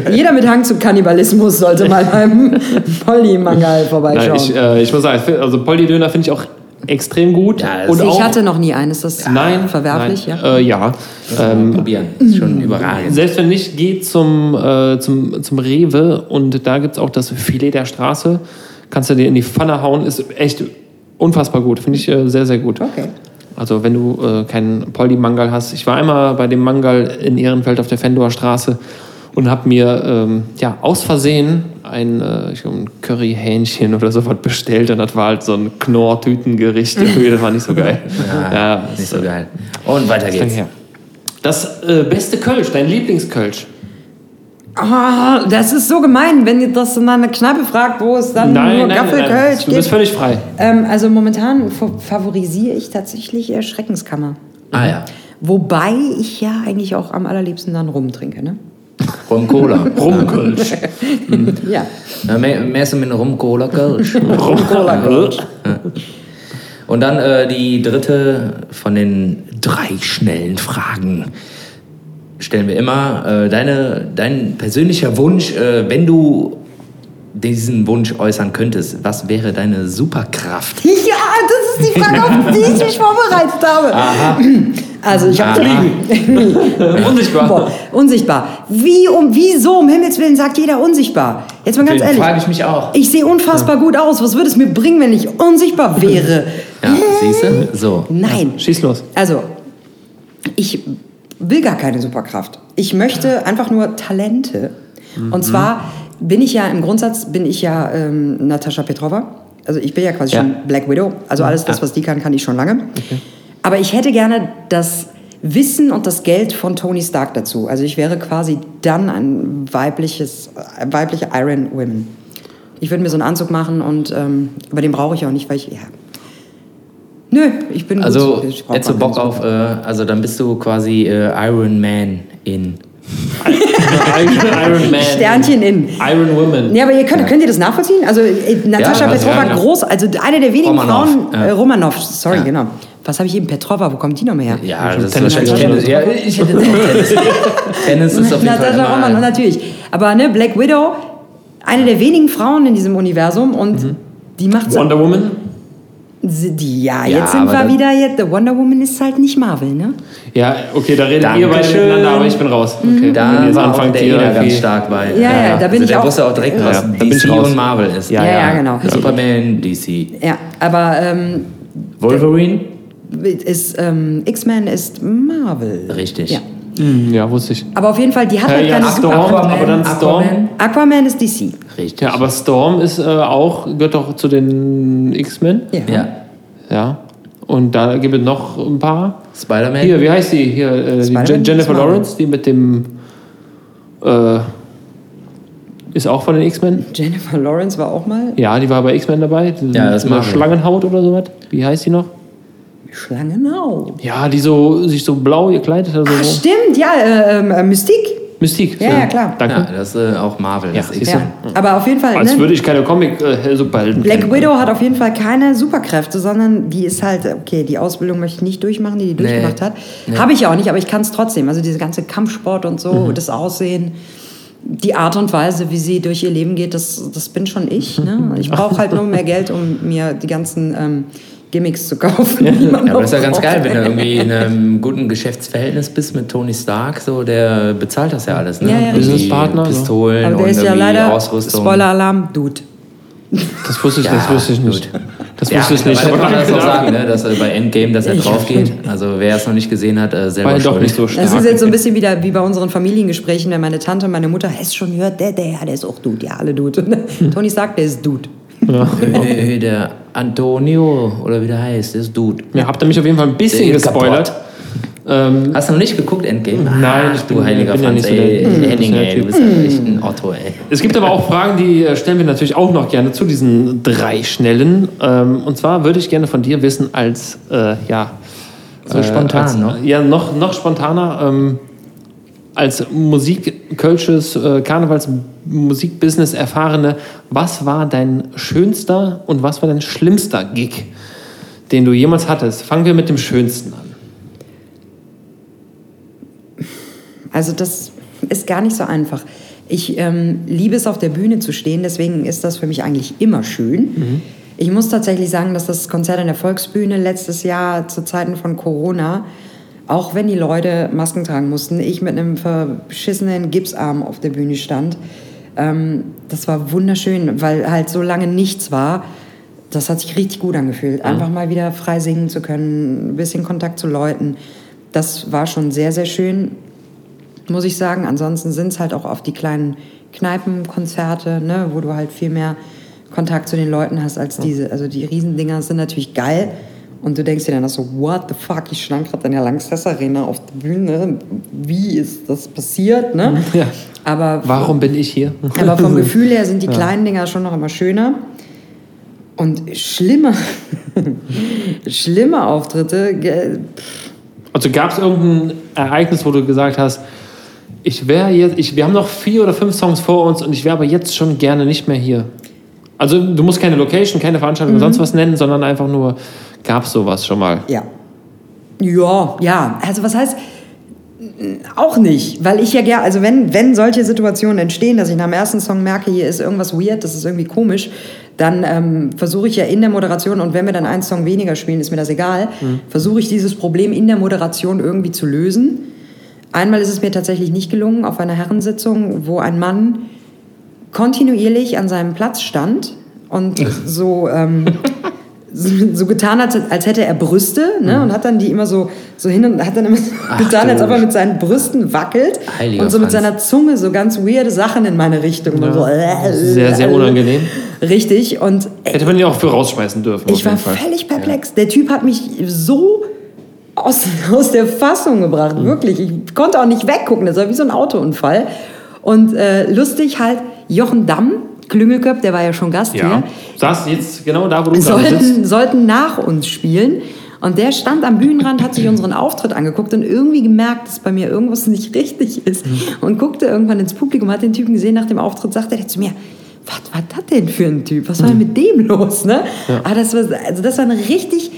ist. Jeder mit Hang zum Kannibalismus sollte mal beim Poldi-Mangal vorbeischauen. Nein, ich, äh, ich muss sagen, also Poldi-Döner finde ich auch extrem gut. Ja, und ist- auch, ich hatte noch nie einen. Ist das nein, verwerflich? nein, Ja? Äh, ja. Ähm, probieren. Ist schon überragend. Selbst wenn nicht, geht zum, äh, zum, zum Rewe und da gibt es auch das Filet der Straße. Kannst du dir in die Pfanne hauen, ist echt unfassbar gut. Finde ich äh, sehr, sehr gut. Okay. Also wenn du äh, keinen Poldi-Mangal hast. Ich war einmal bei dem Mangal in Ehrenfeld auf der Fendower Straße und habe mir ähm, ja, aus Versehen ein, äh, ein Curry-Hähnchen oder sowas bestellt und das war halt so ein Knorr-Tütengericht. Das war nicht so geil. Ja, nicht so geil. Und weiter geht's. Das äh, beste Kölsch, dein Lieblingskölsch. Ah, das ist so gemein, wenn ihr das in einer Kneipe fragt, wo es dann nur Gaffelkölsch Du bist gibt. völlig frei. Ähm, also momentan fa- favorisiere ich tatsächlich äh, Schreckenskammer. Ah ja. Wobei ich ja eigentlich auch am allerliebsten dann rumtrinke, ne? Rum Cola. Rumkölsch. Ja. Ja, mehr, mehr so mit einem Rum Cola Kölsch. Rum Cola Kölsch. Und dann äh, die dritte von den drei schnellen Fragen. Stellen wir immer äh, deine, dein persönlicher Wunsch, äh, wenn du diesen Wunsch äußern könntest, was wäre deine Superkraft? Ja, das ist die Frage, auf die ich mich vorbereitet habe. Also ich habe Unsichtbar. Boah, unsichtbar. Wie um wieso um Himmels willen sagt jeder unsichtbar? Jetzt mal ganz Den ehrlich. frage ich mich auch. Ich sehe unfassbar gut aus. Was würde es mir bringen, wenn ich unsichtbar wäre? Ja, siehst du? So. Nein. Schieß los. Also, ich will gar keine Superkraft. Ich möchte einfach nur Talente. Mhm. Und zwar bin ich ja im Grundsatz bin ich ja ähm, Natascha Petrova. Also ich bin ja quasi Ja. schon Black Widow. Also alles das, was die kann, kann ich schon lange. Aber ich hätte gerne das Wissen und das Geld von Tony Stark dazu. Also ich wäre quasi dann ein weibliches, weibliche Iron Woman. Ich würde mir so einen Anzug machen und ähm, aber den brauche ich auch nicht, weil ich ja. Nö, ich bin Also, gut. Hättest du Bock auf, äh, also dann bist du quasi äh, Iron Man in. Iron Man. Sternchen in. Iron Woman. Ja, aber ihr könnt, könnt ihr das nachvollziehen? Also äh, Natascha Ja, Petrova, ja, ja. groß, also eine der wenigen Romanov, Frauen, ja. äh, Romanov, sorry, Ja. genau. Was habe ich eben? Petrova, wo kommt die noch mehr her? Ja, das ist wahrscheinlich Tennis-. Ja, ich hätte Tennis. Tennis ist auf jeden Fall Natascha immer, Romanoff, natürlich. Aber ne, Black Widow, eine der wenigen Frauen in diesem Universum und Mhm. die macht Wonder Woman. die, ja, Ja, jetzt sind wir wieder jetzt. The Wonder Woman ist halt nicht Marvel, ne? Ja, okay, da redet ihr beide miteinander, aber ich bin raus. Okay. Wenn ihr Da war anfangt, der Eder ganz stark bei. Ja, ja, da bin also ich der auch- wusste auch direkt, Ja, was ja, da bin ich DC und Marvel ist. Ja, ja, genau. Superman, DC. Ja, aber ähm, Wolverine? Ist, ähm, X-Men ist Marvel. Richtig. Ja. Hm, Ja, wusste ich. Aber auf jeden Fall, die hat Ja, halt ja, keine Storm, Superkraft. aber dann Storm. Aquaman? Aquaman ist DC. Richtig. Ja, aber Storm ist äh, auch, gehört doch zu den X-Men. Ja. Ja. Ja. Und da gibt es noch ein paar. Spider-Man? Hier, wie heißt die? Hier, äh, die Jennifer. Lawrence, die mit dem. Äh, ist auch von den X-Men. Jennifer Lawrence war auch mal Ja, die war bei X-Men dabei. Ja, das Marvel. Schlangenhaut oder sowas. Wie heißt die noch? Schlangenau. Ja, die so sich so blau gekleidet hat. So Ah, stimmt, ja, äh, ähm, äh, Mystique. Mystik. Ja, ja, klar. Danke. Ja, das ist äh, auch Marvel. Ja, das ist Ja. Aber auf jeden Fall, Als ne? würde ich keine Comic-Superhelden Black kennen. Widow hat auf jeden Fall keine Superkräfte, sondern die ist halt, okay, die Ausbildung möchte ich nicht durchmachen, die die durchgemacht hat. Habe ich ja auch nicht, aber ich kann es trotzdem. Also diese ganze Kampfsport und so, Mhm. das Aussehen, die Art und Weise, wie sie durch ihr Leben geht, das, das bin schon ich. Ne? Ich brauche halt nur mehr Geld, um mir die ganzen ähm, Gimmicks zu kaufen. Ja, aber das ist ja ganz geil, wenn du irgendwie in einem guten Geschäftsverhältnis bist mit Tony Stark, so der bezahlt das ja alles, ne? Ja, ja. Businesspartner. Pistolen Aber der und ist ja irgendwie leider, Ausrüstung. Spoiler-Alarm, Dude. Das wusste ich, Ja, das wusste ich nicht. gut. Das Ja, wusste ich nicht. mittlerweile kann man das auch sagen, ne? dass er bei Endgame, dass er drauf geht. Also wer es noch nicht gesehen hat, äh, selber War ja doch nicht so stark. Das ist jetzt so ein bisschen wieder wie bei unseren Familiengesprächen, wenn meine Tante und meine Mutter, hast schon gehört, der, der, ja, der ist auch Dude, ja, alle Dude. Und Tony sagt, der ist Dude. Äh, der Antonio, oder wie der heißt, der ist Dude. Ja, habt ihr mich auf jeden Fall ein bisschen Der gespoilert. Ähm, Hast du noch nicht geguckt, Endgame? Nein, Ach, ich du bin- heiliger bin ja Franz, nicht so ey. der- Henning, ey, du bist ja echt ein Otto, ey. es gibt aber auch Fragen, die äh, stellen wir natürlich auch noch gerne zu diesen drei Schnellen. Ähm, und zwar würde ich gerne von dir wissen, als, äh, ja. So spontan als, noch? Ja, noch, noch spontaner. Ähm, als Musik, Kölsches, äh, Karnevals, Musikbusiness erfahrene, was war dein schönster und was war dein schlimmster Gig, den du jemals hattest? Fangen wir mit dem schönsten an. Also das ist gar nicht so einfach. Ich ähm, liebe es, auf der Bühne zu stehen, deswegen ist das für mich eigentlich immer schön. Ich muss tatsächlich sagen, dass das Konzert an der Volksbühne letztes Jahr zu Zeiten von Corona, auch wenn die Leute Masken tragen mussten, ich mit einem verschissenen Gipsarm auf der Bühne stand. Ähm, das war wunderschön, weil halt so lange nichts war. Das hat sich richtig gut angefühlt. Einfach mal wieder frei singen zu können, ein bisschen Kontakt zu Leuten. Das war schon sehr, sehr schön muss ich sagen. Ansonsten sind es halt auch oft die kleinen Kneipenkonzerte, ne, wo du halt viel mehr Kontakt zu den Leuten hast als diese. Also die Riesendinger sind natürlich geil. Und du denkst dir dann so, what the fuck, ich stand gerade in der Langsess Arena auf der Bühne. Wie ist das passiert? Ne? Ja. Aber, Warum bin ich hier? aber vom Gefühl her sind die kleinen Dinger schon noch immer schöner. Und schlimme, schlimme Auftritte, Also gab es irgendein Ereignis, wo du gesagt hast, ich wäre jetzt, ich, wir haben noch vier oder fünf Songs vor uns und ich wäre aber jetzt schon gerne nicht mehr hier. Also du musst keine Location, keine Veranstaltung oder sonst was nennen, sondern einfach nur, gab es sowas schon mal? Ja. Ja, ja. Also was heißt, auch nicht, weil ich ja gerne, also wenn, wenn solche Situationen entstehen, dass ich nach dem ersten Song merke, hier ist irgendwas weird, das ist irgendwie komisch, dann ähm, versuche ich ja in der Moderation, und wenn wir dann einen Song weniger spielen, ist mir das egal, versuche ich dieses Problem in der Moderation irgendwie zu lösen. Einmal ist es mir tatsächlich nicht gelungen, auf einer Herrensitzung, wo ein Mann kontinuierlich an seinem Platz stand und so, ähm, so, getan hat, als hätte er Brüste ne? und hat dann die immer so, so hin und hat dann immer so Ach getan, als ob er mit seinen Brüsten wackelt Heiliger und so mit Franz. seiner Zunge so ganz weirde Sachen in meine Richtung. Und so, Sehr, sehr unangenehm. Richtig und Hätte man ihn auch für rausschmeißen dürfen. ich war Fall. völlig perplex. Der Typ hat mich so aus, aus der Fassung gebracht, Mhm. wirklich. Ich konnte auch nicht weggucken, das war wie so ein Autounfall. Und äh, lustig halt, Jochen Damm, Klüngelköpp, der war ja schon Gast Ja. hier, Saß jetzt genau da, wo du gerade sitzt. sollten, sollten nach uns spielen. Und der stand am Bühnenrand, hat sich unseren Auftritt angeguckt und irgendwie gemerkt, dass bei mir irgendwas nicht richtig ist. Mhm. Und guckte irgendwann ins Publikum, hat den Typen gesehen nach dem Auftritt, sagte er zu mir, was war das denn für ein Typ? Was war denn mit dem los? Ne? Aber das war, also das war ein richtig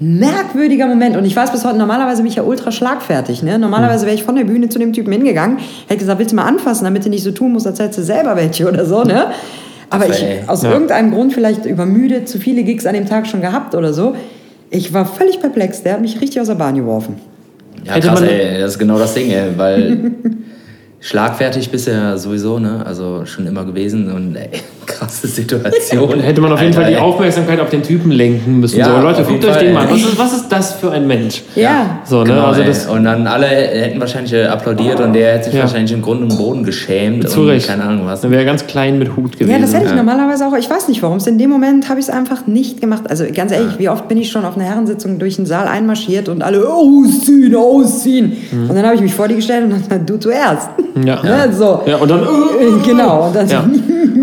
merkwürdiger Moment. Und ich weiß bis heute, normalerweise bin ich ja ultra schlagfertig. Ne? Normalerweise wäre ich von der Bühne zu dem Typen hingegangen, hätte gesagt, willst du mal anfassen, damit du nicht so tun musst, als hättest du selber welche oder so. Ne? Aber ich, aus Ja. irgendeinem Grund vielleicht übermüdet, zu viele Gigs an dem Tag schon gehabt oder so. Ich war völlig perplex. Der hat mich richtig aus der Bahn geworfen. Ja, krass, ey, das ist genau das Ding, ey, weil schlagfertig bist du ja sowieso, ne? Also schon immer gewesen und ey, krasse Situation. Hätte man auf jeden Alter, Fall die ey. Aufmerksamkeit auf den Typen lenken müssen. Ja, so, Leute, guckt euch den mal. Was ist, was ist das für ein Mensch? Ja. So, ne? Genau, also ey. das, und dann alle hätten wahrscheinlich äh, applaudiert und der hätte sich Ja. wahrscheinlich in Grund und Boden geschämt zu und Recht. keine Ahnung was. Dann wäre er ganz klein mit Hut gewesen. Ja, das hätte ich Ja. normalerweise auch. Ich weiß nicht warum. In dem Moment habe ich es einfach nicht gemacht. Also ganz ehrlich, wie oft bin ich schon auf einer Herrensitzung durch den Saal einmarschiert und alle ausziehen, ausziehen. Und dann habe ich mich vor die gestellt und dann gesagt, du zuerst. Ja. Ne, so. Ja, und dann. Äh, Genau. Und dann Ja.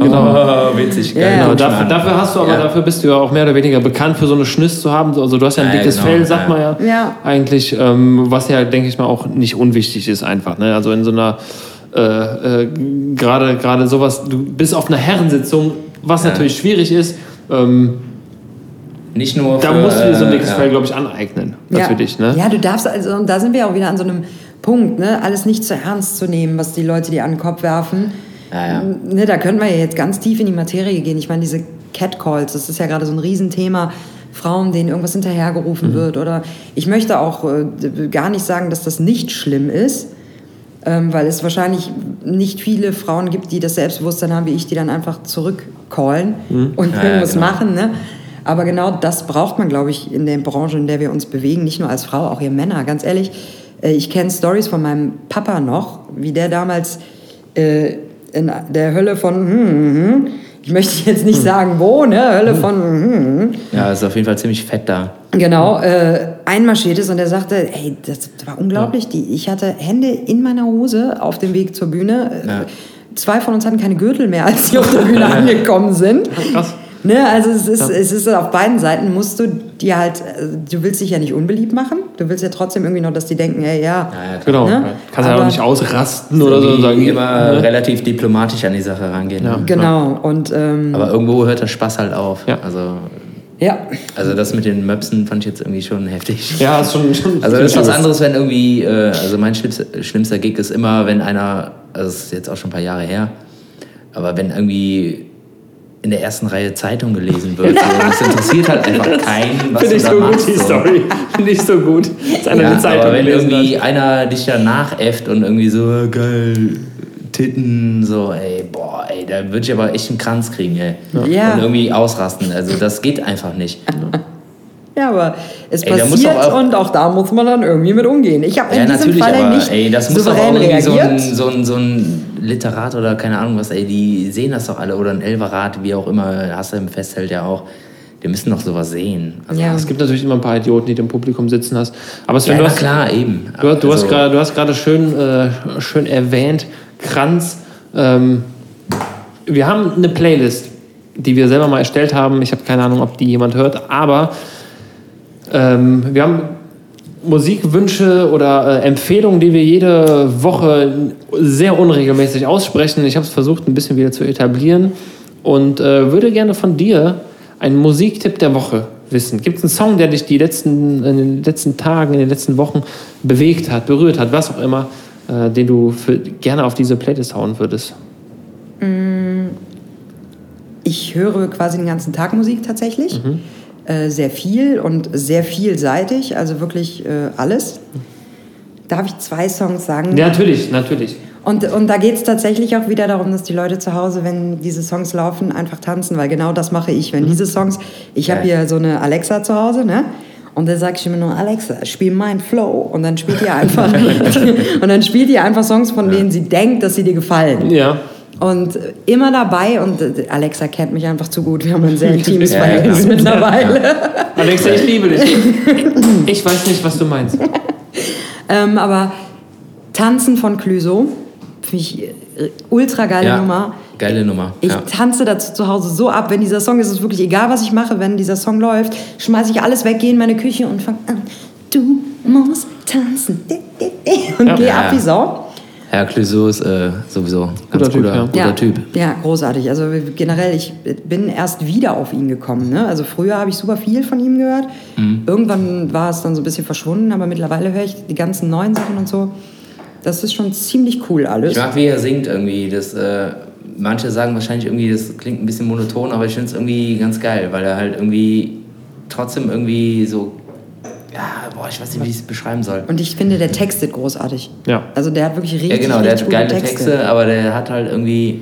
Oh, witzig, geil. Ja. Genau, dafür, dafür hast du aber, Ja. dafür bist du ja auch mehr oder weniger bekannt für so eine Schniss zu haben. Also du hast ja ein Ja, dickes genau, Fell, sagt ja. man ja, Ja. eigentlich, ähm, was ja, denke ich mal, auch nicht unwichtig ist einfach. Ne? Also in so einer, äh, äh, gerade gerade sowas, du bist auf einer Herrensitzung, was Ja. natürlich schwierig ist, ähm, Nicht nur da für, musst du dir so ein äh, dickes ja. Fell, glaube ich, aneignen. ja. Für dich, ne? Ja, du darfst, also, und da sind wir auch wieder an so einem Punkt, ne? alles nicht zu ernst zu nehmen, was die Leute dir an den Kopf werfen. Ja, ja. Ne, da können wir ja jetzt ganz tief in die Materie gehen. Ich meine, diese Catcalls, das ist ja gerade so ein Riesenthema. Frauen, denen irgendwas hinterhergerufen Mhm. wird. Oder ich möchte auch äh, gar nicht sagen, dass das nicht schlimm ist, ähm, weil es wahrscheinlich nicht viele Frauen gibt, die das Selbstbewusstsein haben wie ich, die dann einfach zurückcallen Mhm. und Ja, irgendwas genau. machen. Ne? Aber genau das braucht man, glaube ich, in der Branche, in der wir uns bewegen. Nicht nur als Frau, auch ihr Männer. Ganz ehrlich, ich kenne Stories von meinem Papa noch, wie der damals äh, in der Hölle von, hm, hm, hm, ich möchte jetzt nicht sagen wo, ne? Hölle von, hm, hm, hm, Ja, ist auf jeden Fall ziemlich fett da. genau, äh, einmarschiert ist und er sagte, ey, das war unglaublich. Die, ich hatte Hände in meiner Hose auf dem Weg zur Bühne. Äh, Ja. Zwei von uns hatten keine Gürtel mehr, als sie auf der Bühne angekommen sind. Krass. Ne, also es ist, es ist auf beiden Seiten musst du dir halt, äh, du willst dich ja nicht unbeliebt machen. Du willst ja trotzdem irgendwie noch, dass die denken, ey, ja. Ja, ja. Genau. Ne? Kannst ja auch Aber- nicht ausrasten oder so sagen. Immer ne? relativ diplomatisch an die Sache rangehen. Ja. Ne? Genau. Und ähm, Aber irgendwo hört der Spaß halt auf. Ja. Also, ja. also das mit den Möpsen fand ich jetzt irgendwie schon heftig. Ja, ist schon. schon Also das ist was anderes, wenn irgendwie, äh, also mein schlimmster, schlimmster Gig ist immer, wenn einer, also das ist jetzt auch schon ein paar Jahre her, aber wenn irgendwie in der ersten Reihe Zeitung gelesen wird, so, das interessiert halt einfach keinen, was Finde du ich da so gut, machst. die so. Story. Finde ich so gut. Dass einer Ja, die Zeitung aber wenn irgendwie hat. einer dich da nachäfft und irgendwie so, äh, geil, Titten, so, ey, boah, ey, da würde ich aber echt einen Kranz kriegen, ey. Ja. Und irgendwie ausrasten, also das geht einfach nicht. Ja, aber es Ey, passiert auch- und auch da muss man dann irgendwie mit umgehen. Ich habe Ja, in diesem natürlich, Fall aber nicht ey, das muss doch auch irgendwie so ein, so, ein, so ein Literat oder keine Ahnung was, ey, die sehen das doch alle oder ein Elverat, wie auch immer, hast du im Festhält ja auch. Die müssen doch sowas sehen. Also, Ja. Es gibt natürlich immer ein paar Idioten, die du im Publikum sitzen hast. Aber Sven, ja, du hast, klar, eben. Du, du, hast Also, gerade, du hast gerade schön, äh, schön erwähnt, Kranz. Ähm, wir haben eine Playlist, die wir selber mal erstellt haben. Ich habe keine Ahnung, ob die jemand hört, aber ähm, wir haben Musikwünsche oder äh, Empfehlungen, die wir jede Woche sehr unregelmäßig aussprechen. Ich habe es versucht, ein bisschen wieder zu etablieren und äh, würde gerne von dir einen Musiktipp der Woche wissen. Gibt es einen Song, der dich die letzten, in den letzten Tagen, in den letzten Wochen bewegt hat, berührt hat, was auch immer, äh, den du für, gerne auf diese Playlist hauen würdest? Ich höre quasi den ganzen Tag Musik tatsächlich. Äh, sehr viel und sehr vielseitig, also wirklich äh, alles. Darf ich zwei Songs sagen? Ja, natürlich, natürlich. Und, und da geht es tatsächlich auch wieder darum, dass die Leute zu Hause, wenn diese Songs laufen, einfach tanzen, weil genau das mache ich. Wenn diese Songs, ich habe hier so eine Alexa zu Hause, ne? Und dann sage ich immer nur, Alexa, spiel mein Flow. Und dann spielt ihr einfach, und dann spielt ihr einfach Songs, von denen sie denkt, dass sie dir gefallen. Ja. Und immer dabei, und äh, Alexa kennt mich einfach zu gut, wir haben ein sehr intimes Verhältnis mittlerweile. Alexa, ich liebe dich. Ich weiß nicht, was du meinst. Ähm, aber Tanzen von Clüso, finde ich äh, ultra geile Ja, Nummer. geile Nummer. Ich ja. tanze dazu zu Hause so ab, wenn dieser Song ist, ist es wirklich egal, was ich mache, wenn dieser Song läuft, schmeiße ich alles weg, gehe in meine Küche und fange an. Du musst tanzen. Und Ja. gehe ab wie Sau. Herr Clouseau ist äh, sowieso ganz Guter Typ, guter, ja. guter ja, Typ. Ja, großartig. Also generell, ich bin erst wieder auf ihn gekommen. Ne? Also früher habe ich super viel von ihm gehört. Mhm. Irgendwann war es dann so ein bisschen verschwunden, aber mittlerweile höre ich die ganzen neuen Sachen und so. Das ist schon ziemlich cool alles. Ich mag, wie er singt irgendwie. Das, äh, manche sagen wahrscheinlich irgendwie, das klingt ein bisschen monoton, aber ich finde es irgendwie ganz geil, weil er halt irgendwie trotzdem irgendwie so. Ja, boah, ich weiß nicht, wie ich es beschreiben soll. Und ich finde, der textet großartig. Ja. Also der hat wirklich richtig, Ja, genau, der hat geile Texte. Texte, aber der hat halt irgendwie.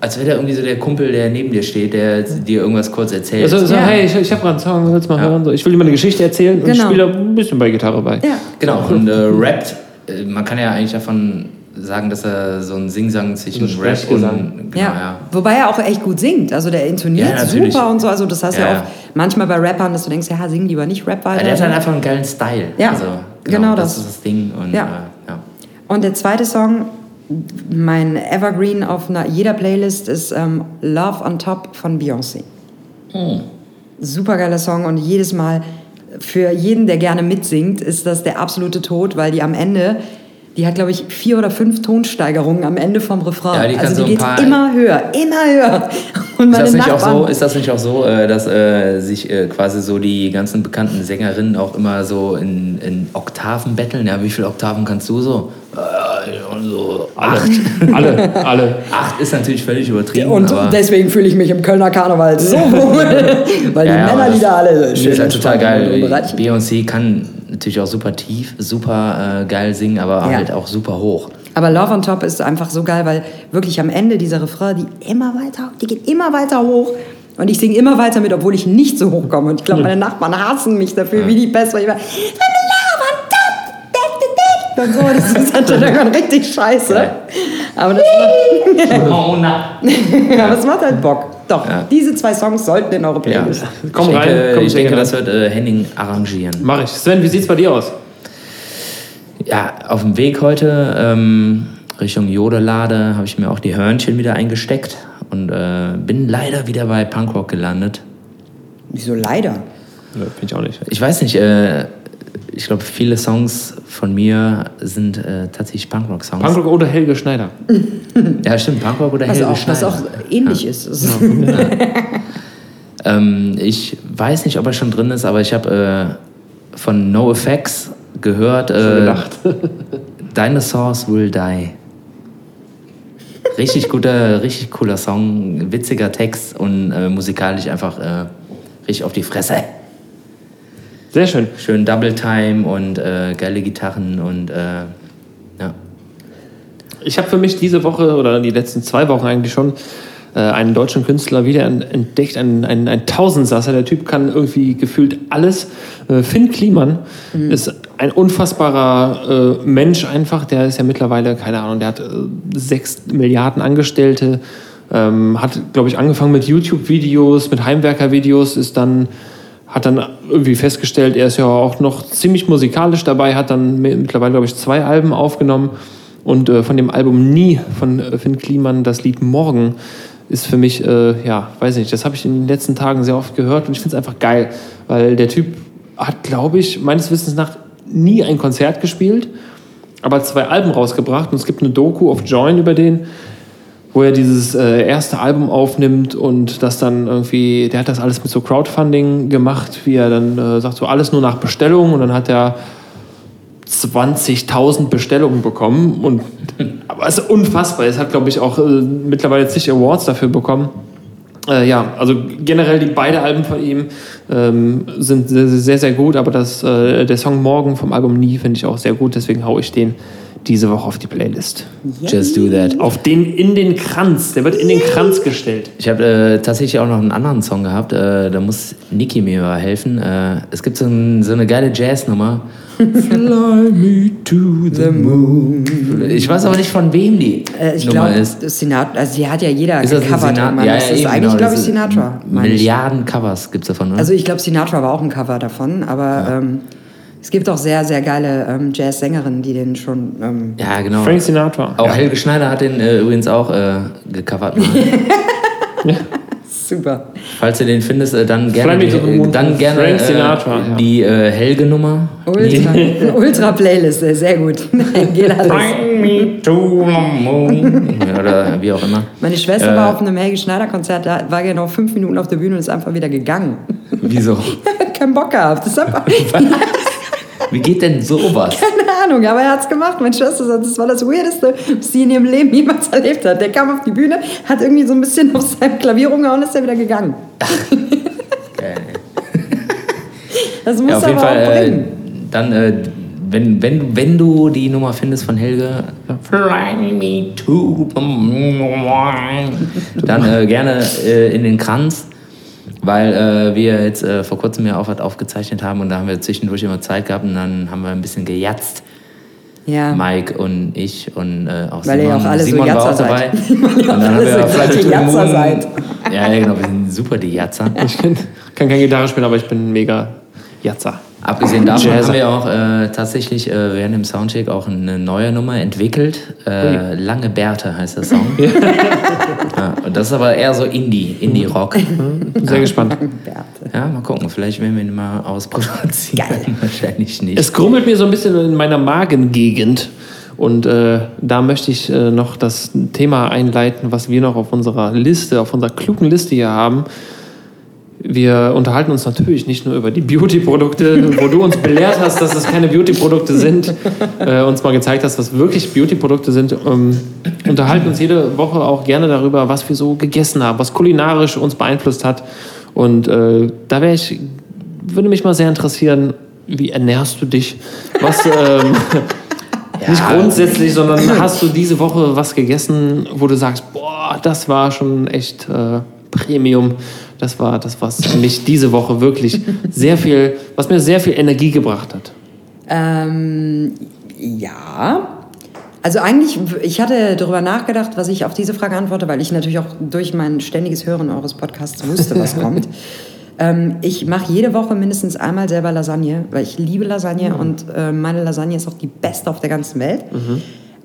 Als wäre der irgendwie so der Kumpel, der neben dir steht, der dir irgendwas kurz erzählt. Also, so, Ja. hey, ich, ich habe gerade einen Song, willst du mal Ja. hören? So, ich will dir mal eine Geschichte erzählen und ich Genau. spiele ein bisschen bei Gitarre bei. Ja. Genau, und äh, rappt, äh, man kann ja eigentlich davon sagen, dass er so ein Singsang zwischen So Rap und. Genau, ja. ja. Wobei er auch echt gut singt. Also der intoniert Ja, super und so. Also das hast du Ja, ja auch manchmal bei Rappern, dass du denkst, ja, sing lieber nicht Rap weiter. Ja, der hat halt einfach einen geilen Style. Ja, also, genau das. das. ist das Ding. Und, Ja. Äh, ja. Und der zweite Song, mein Evergreen auf einer, jeder Playlist, ist ähm, Love on Top von Beyoncé. Super geiler Song und jedes Mal für jeden, der gerne mitsingt, ist das der absolute Tod, weil die am Ende, die hat glaube ich vier oder fünf Tonsteigerungen am Ende vom Refrain. Ja, die kann also so die geht paar- immer höher, immer höher. Und Ist das, nicht auch Nachbarn, so, ist das nicht auch so, äh, dass äh, sich äh, quasi so die ganzen bekannten Sängerinnen auch immer so in, in Oktaven betteln? Ja, wie viele Oktaven kannst du so? Äh, und so acht. Alle, alle. acht ist natürlich völlig übertrieben. und aber deswegen fühle ich mich im Kölner Karneval so wohl, weil die Ja, ja, aber Männerlieder alle das schön ist halt total geil. Beyoncé kann natürlich auch super tief, super äh, geil singen, aber Ja. halt auch super hoch. Aber Love on Top ist einfach so geil, weil wirklich am Ende dieser Refrain, die immer weiter, die geht immer weiter hoch. Und ich singe immer weiter mit, obwohl ich nicht so hoch komme. Und ich glaube, meine Nachbarn hassen mich dafür, wie die Pest, weil ich immer Love on Top. Und so, das ist natürlich dann richtig scheiße. Aber das, macht, Oh nein. aber es macht halt Bock. Doch, Ja. diese zwei Songs sollten in eure Ja. Playlist. Komm ich rein, denke, komm, ich denke gerne. das wird äh, Henning arrangieren. Mach ich. Sven, wie sieht's bei dir aus? Ja, auf dem Weg heute ähm, Richtung Jodelade habe ich mir auch die Hörnchen wieder eingesteckt und äh, bin leider wieder bei Punkrock gelandet. Wieso leider? Ja, Finde ich auch nicht. Ich weiß nicht, äh, ich glaube, viele Songs von mir sind äh, tatsächlich Punkrock-Songs. Punkrock oder Helge Schneider? Ja, stimmt, Punkrock oder Was Helge auch, was Schneider. auch ähnlich ist. Das ist Ähm, ich weiß nicht, ob er schon drin ist, aber ich habe äh, von No Effects gehört. Äh. Dinosaurs Will Die. Richtig guter, richtig cooler Song, witziger Text und äh, musikalisch einfach äh, richtig auf die Fresse. Sehr schön. Schön Double Time und äh, geile Gitarren und äh, ja. Ich habe für mich diese Woche oder die letzten zwei Wochen eigentlich schon äh, einen deutschen Künstler wieder en- entdeckt, einen, einen, einen Tausendsasser. Der Typ kann irgendwie gefühlt alles. Äh, Finn Kliman ist ein unfassbarer äh, Mensch einfach. Der ist ja mittlerweile, keine Ahnung, der hat äh, sechs Milliarden Angestellte. Ähm, hat, glaube ich, angefangen mit YouTube-Videos, mit Heimwerker-Videos, ist dann hat dann irgendwie festgestellt, er ist ja auch noch ziemlich musikalisch dabei, hat dann mi- mittlerweile, glaube ich, zwei Alben aufgenommen. Und äh, von dem Album Nie von äh, Finn Kliman, das Lied Morgen, ist für mich, äh, ja, weiß nicht, das habe ich in den letzten Tagen sehr oft gehört und ich finde es einfach geil, weil der Typ hat, glaube ich, meines Wissens nach nie ein Konzert gespielt, aber zwei Alben rausgebracht und es gibt eine Doku auf Join über den, wo er dieses äh, erste Album aufnimmt und das dann irgendwie, der hat das alles mit so Crowdfunding gemacht, wie er dann äh, sagt, so alles nur nach Bestellung und dann hat er 20.000 Bestellungen bekommen und aber es ist unfassbar. Es hat, glaube ich, auch äh, mittlerweile zig Awards dafür bekommen. Äh, ja, also generell die beide Alben von ihm ähm, sind sehr, sehr, sehr gut, aber das, äh, der Song Morgen vom Album Nie finde ich auch sehr gut, deswegen haue ich den diese Woche auf die Playlist. Just do that. Auf den in den Kranz, der wird in den Kranz gestellt. Ich habe äh, tatsächlich auch noch einen anderen Song gehabt, äh, da muss Niki mir mal helfen. Äh, es gibt so, ein, so eine geile Jazznummer. Fly me to the moon. Ich weiß aber nicht, von wem die Äh, ich Nummer glaube, ist. Sinatra, also die hat ja jeder Ist das ein gecovert. Ja, das ja, ist eben, eigentlich, genau, glaube ich, das ist Sinatra. meine ich. Milliarden Covers gibt es davon, ne? Also ich glaube, Sinatra war auch ein Cover davon, aber ähm, es gibt auch sehr, sehr geile ähm, Jazz-Sängerinnen, die den schon... Ähm, ja, genau. Frank Sinatra. Auch Helge Schneider hat den äh, übrigens auch äh, gecovert. Mal. super. Falls du den findest, äh, dann gerne, die, moon dann gerne Frank Sinatra, äh, ja. die äh, Helge-Nummer. Ultra, Ultra-Playlist, äh, sehr gut. Geht alles. Bring me to the moon. Ja, Oder wie auch immer. Meine Schwester Äh, war auf einem Helge Schneider-Konzert, da war genau fünf Minuten auf der Bühne und ist einfach wieder gegangen. Wieso? Hat keinen Bock gehabt. Das ist einfach, Wie geht denn sowas? keine Ahnung, aber er hat es gemacht. Meine Schwester sagt, das war das Weirdeste, was sie in ihrem Leben jemals erlebt hat. Der kam auf die Bühne, hat irgendwie so ein bisschen auf seinem Klavier rumgehauen und ist dann wieder gegangen. Geil. Das muss Ja, auf jeden aber Fall. auch Äh, dann, äh, wenn, wenn, wenn du die Nummer findest von Helge, Fly me to the moon, dann äh, gerne äh, in den Kranz, weil äh, wir jetzt äh, vor kurzem ja auch was aufgezeichnet haben und da haben wir zwischendurch immer Zeit gehabt und dann haben wir ein bisschen gejatzt. Ja. Mike und ich und äh, auch Weil ihr Simon. auch alle so Simon war Jatzer auch dabei. seid. Weil ihr und auch dann haben alle wir so to the Jatzer Moon. seid. Ja, ja, genau, wir sind super die Jatzer. Ich kann, kann keine Gitarre spielen, aber ich bin mega Jatzer. Abgesehen davon Jazzer. haben wir auch äh, tatsächlich äh, während dem Soundcheck auch eine neue Nummer entwickelt. Äh, Lange Bärte heißt der Song. ja, und das ist aber eher so Indie, Indie-Rock. Bin sehr gespannt. Ja, mal gucken, vielleicht werden wir ihn mal ausproduzieren. Wahrscheinlich nicht. Es grummelt mir so ein bisschen in meiner Magengegend. Und äh, da möchte ich äh, noch das Thema einleiten, was wir noch auf unserer Liste, auf unserer klugen Liste hier haben. Wir unterhalten uns natürlich nicht nur über die Beauty-Produkte, wo du uns belehrt hast, dass es keine Beauty-Produkte sind, äh, uns mal gezeigt hast, was wirklich Beauty-Produkte sind. Ähm, unterhalten uns jede Woche auch gerne darüber, was wir so gegessen haben, was kulinarisch uns beeinflusst hat. Und äh, da wäre ich, würde mich mal sehr interessieren, wie ernährst du dich? Was, ähm, nicht grundsätzlich, sondern hast du diese Woche was gegessen, wo du sagst, boah, das war schon echt äh, Premium. Das war das, was mich diese Woche wirklich sehr viel, was mir sehr viel Energie gebracht hat. Ähm, ja. Also eigentlich, ich hatte darüber nachgedacht, was ich auf diese Frage antworte, weil ich natürlich auch durch mein ständiges Hören eures Podcasts wusste, was kommt. Ähm, ich mache jede Woche mindestens einmal selber Lasagne, weil ich liebe Lasagne und äh, meine Lasagne ist auch die beste auf der ganzen Welt.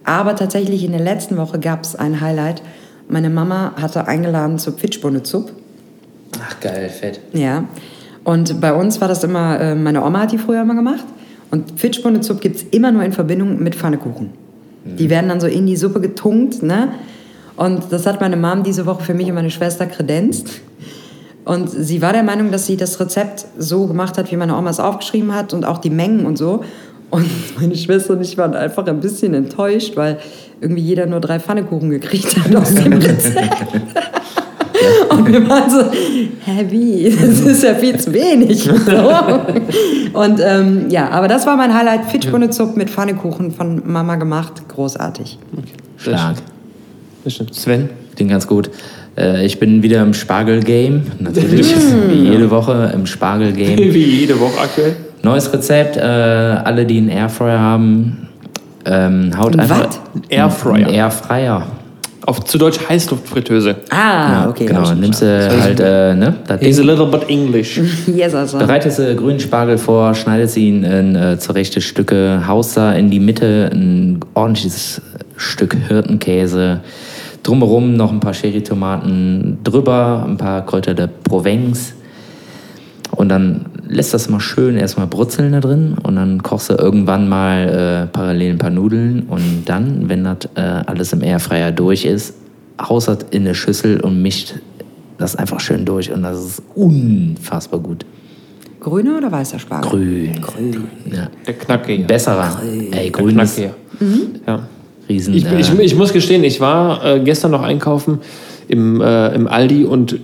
Aber tatsächlich in der letzten Woche gab es ein Highlight. Meine Mama hatte eingeladen zur Pfitschbunde-Zup. Ach geil, fett. Ja. Und bei uns war das immer, äh, meine Oma hat die früher immer gemacht. Und Pfitschbundezup gibt es immer nur in Verbindung mit Pfannekuchen. Die werden dann so in die Suppe getunkt, ne? Und das hat meine Mom diese Woche für mich und meine Schwester kredenzt. Und sie war der Meinung, dass sie das Rezept so gemacht hat, wie meine Oma es aufgeschrieben hat und auch die Mengen und so. Und meine Schwester und ich waren einfach ein bisschen enttäuscht, weil irgendwie jeder nur drei Pfannekuchen gekriegt hat aus dem Rezept. Und wir waren so, hä, wie? Das ist ja viel zu wenig. So. Und ähm, ja, aber das war mein Highlight. Fitchbundezup mit Pfannekuchen von Mama gemacht. Großartig. Stark. Stimmt. Sven? Den ganz gut. Äh, ich bin wieder im Spargel-Game. Natürlich, wie jede Woche im Spargel-Game. Wie jede Woche aktuell. Neues Rezept. Äh, alle, die einen Airfryer haben, ähm, haut Ein einfach. was? Airfryer. Ein Airfryer. Auf, zu Deutsch Heißluftfritteuse. Ah, okay. Genau, nimmst du halt, äh, ne, das He's a little bit English. Yes, also. bereitest du grünen Spargel vor, schneidest ihn in äh, zurechte Stücke, haust da in die Mitte ein ordentliches Stück Hirtenkäse, drumherum noch ein paar Cherrytomaten drüber, ein paar Kräuter der Provence Und dann lässt das mal schön erstmal brutzeln da drin und dann kochst du irgendwann mal äh, parallel ein paar Nudeln und dann, wenn das äh, alles im Airfryer durch ist, haust das in eine Schüssel und mischt das einfach schön durch und das ist unfassbar gut. Grüner oder weißer Spargel? Grün. Grün. Ja. Der Knackige. Besserer. Ey, Der grün ist Knackige. Mhm. Ja. riesen. Ich, äh, ich, ich muss gestehen, ich war äh, gestern noch einkaufen im, äh, im Aldi und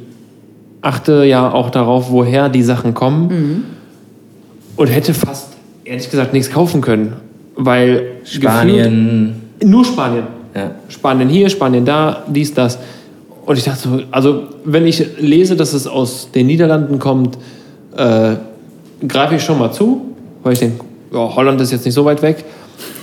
achte ja auch darauf, woher die Sachen kommen. Mhm. Und hätte fast, ehrlich gesagt, nichts kaufen können. Weil Spanien. gefühlt- nur Spanien. Ja. Spanien hier, Spanien da, dies, das. Und ich dachte so, also wenn ich lese, dass es aus den Niederlanden kommt, äh, greife ich schon mal zu, weil ich denke, ja, Holland ist jetzt nicht so weit weg.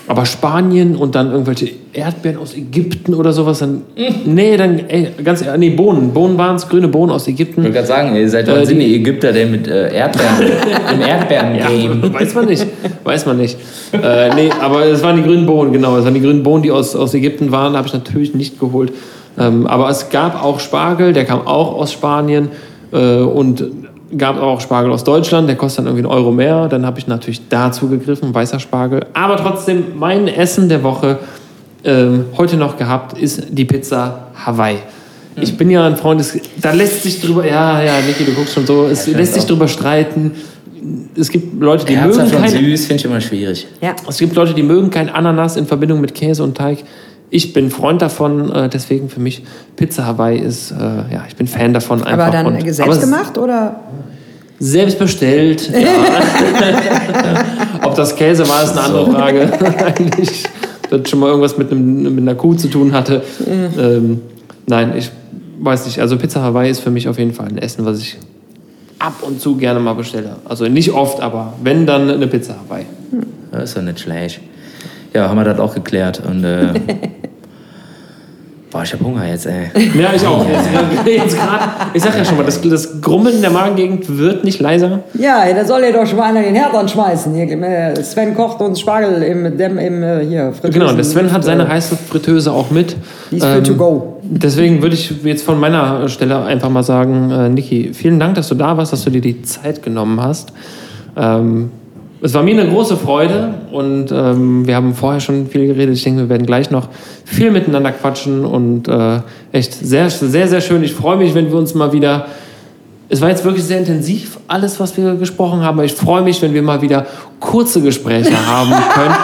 Aber Spanien und dann irgendwelche Erdbeeren aus Ägypten oder sowas, dann. Nee, dann, ey, ganz ehrlich, nee, Bohnen. Bohnen waren es, grüne Bohnen aus Ich Ägypten. wollte gerade sagen, ihr seid Äh, doch sind die Ägypter, der mit äh, Erdbeeren, im Erdbeeren-Game. Ja, weiß man nicht. Weiß man nicht. Äh, nee, aber es waren die grünen Bohnen, genau. Es waren die grünen Bohnen, die aus, aus Ägypten waren, habe ich natürlich nicht geholt. Ähm, aber es gab auch Spargel, der kam auch aus Spanien. Äh, und gab auch Spargel aus Deutschland, der kostet dann irgendwie einen Euro mehr. Dann habe ich natürlich dazu gegriffen, weißer Spargel. Aber trotzdem, mein Essen der Woche ähm, heute noch gehabt, ist die Pizza Hawaii. Ich bin ja ein Freund des. Da lässt sich drüber. Ja, ja, Niki, du guckst schon so. Es ich lässt sich auch. drüber streiten. Es gibt Leute, die mögen Herzhaft und kein, süß finde ich immer schwierig. Ja. es gibt Leute, die mögen kein Ananas in Verbindung mit Käse und Teig. Ich bin Freund davon, äh, deswegen für mich Pizza Hawaii ist, äh, ja, ich bin Fan davon einfach. Aber dann und, selbst gemacht oder? Selbst bestellt. Ja. Ob das Käse war, ist eine andere Frage. Eigentlich, das schon mal irgendwas mit, einem, mit einer Kuh zu tun hatte. Ähm, nein, ich weiß nicht. Also Pizza Hawaii ist für mich auf jeden Fall ein Essen, was ich ab und zu gerne mal bestelle. Also nicht oft, aber wenn, dann eine Pizza Hawaii. Das ist doch nicht schlecht. Ja, haben wir das auch geklärt. Und, äh, boah, ich hab Hunger jetzt, ey. Ja, ich auch. Jetzt, jetzt grad, ich sag ja schon mal, das, das Grummeln in der Magengegend wird nicht leiser. Ja, da soll ihr doch schon mal einer den Herd anschmeißen. Hier, äh, Sven kocht uns Spargel im, dem, im äh, hier, Fritteusen- Genau, der Sven hat seine äh, heiße Fritteuse auch mit. Ähm, Die ist für to go. Deswegen würde ich jetzt von meiner Stelle einfach mal sagen, äh, Niki, vielen Dank, dass du da warst, dass du dir die Zeit genommen hast. Ähm, es war mir eine große Freude und ähm, wir haben vorher schon viel geredet. Ich denke, wir werden gleich noch viel miteinander quatschen und äh, echt sehr, sehr, sehr schön. Ich freue mich, wenn wir uns mal wieder es war jetzt wirklich sehr intensiv, alles, was wir gesprochen haben. Ich freue mich, wenn wir mal wieder kurze Gespräche haben können.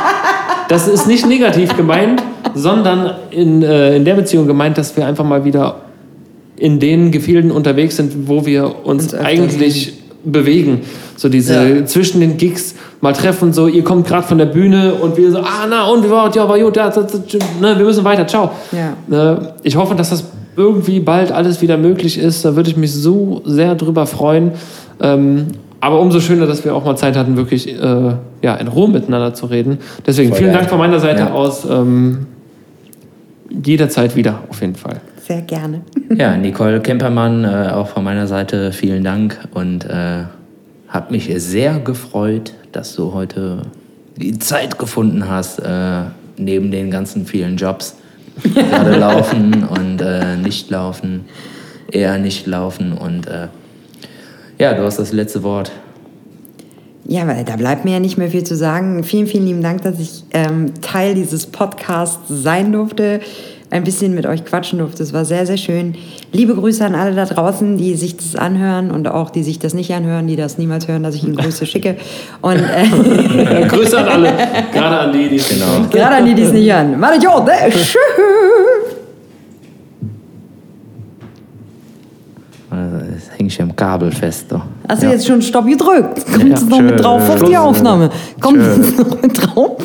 Das ist nicht negativ gemeint, sondern in, äh, in der Beziehung gemeint, dass wir einfach mal wieder in den Gefilden unterwegs sind, wo wir uns Uns eigentlich bewegen. So diese Ja. zwischen den Gigs mal treffen, so ihr kommt gerade von der Bühne und wir so, ah na und, ja, war gut, ja, ne, wir müssen weiter, ciao. Ja. Äh, Ich hoffe, dass das irgendwie bald alles wieder möglich ist. Da würde ich mich so sehr drüber freuen. Ähm, aber umso schöner, dass wir auch mal Zeit hatten, wirklich äh, ja, in Ruhe miteinander zu reden. Deswegen Voll vielen geil. Dank von meiner Seite Ja. aus. Ähm, jederzeit wieder, auf jeden Fall. Sehr gerne. Ja, Nicole Kempermann, äh, auch von meiner Seite vielen Dank und äh, habe mich sehr gefreut, dass du heute die Zeit gefunden hast, äh, neben den ganzen vielen Jobs, gerade laufen und äh, nicht laufen, eher nicht laufen und äh, ja, du hast das letzte Wort. Ja, weil da bleibt mir ja nicht mehr viel zu sagen. Vielen, vielen lieben Dank, dass ich ähm, Teil dieses Podcasts sein durfte, ein bisschen mit euch quatschen durfte. Es war sehr, sehr schön. Liebe Grüße an alle da draußen, die sich das anhören und auch die sich das nicht anhören, die das niemals hören, dass ich ihnen Grüße schicke. Und äh, Grüße an alle, gerade an die, die es Genau. gerade an die, die es nicht hören. Warte, jo, ne? Tschüss. Also, das hänge ich am Kabel fest. Doch. Hast du Ja. jetzt schon Stopp gedrückt? Kommt Ja, es noch mit schön. drauf auf die. Aufnahme? Kommt es noch mit drauf?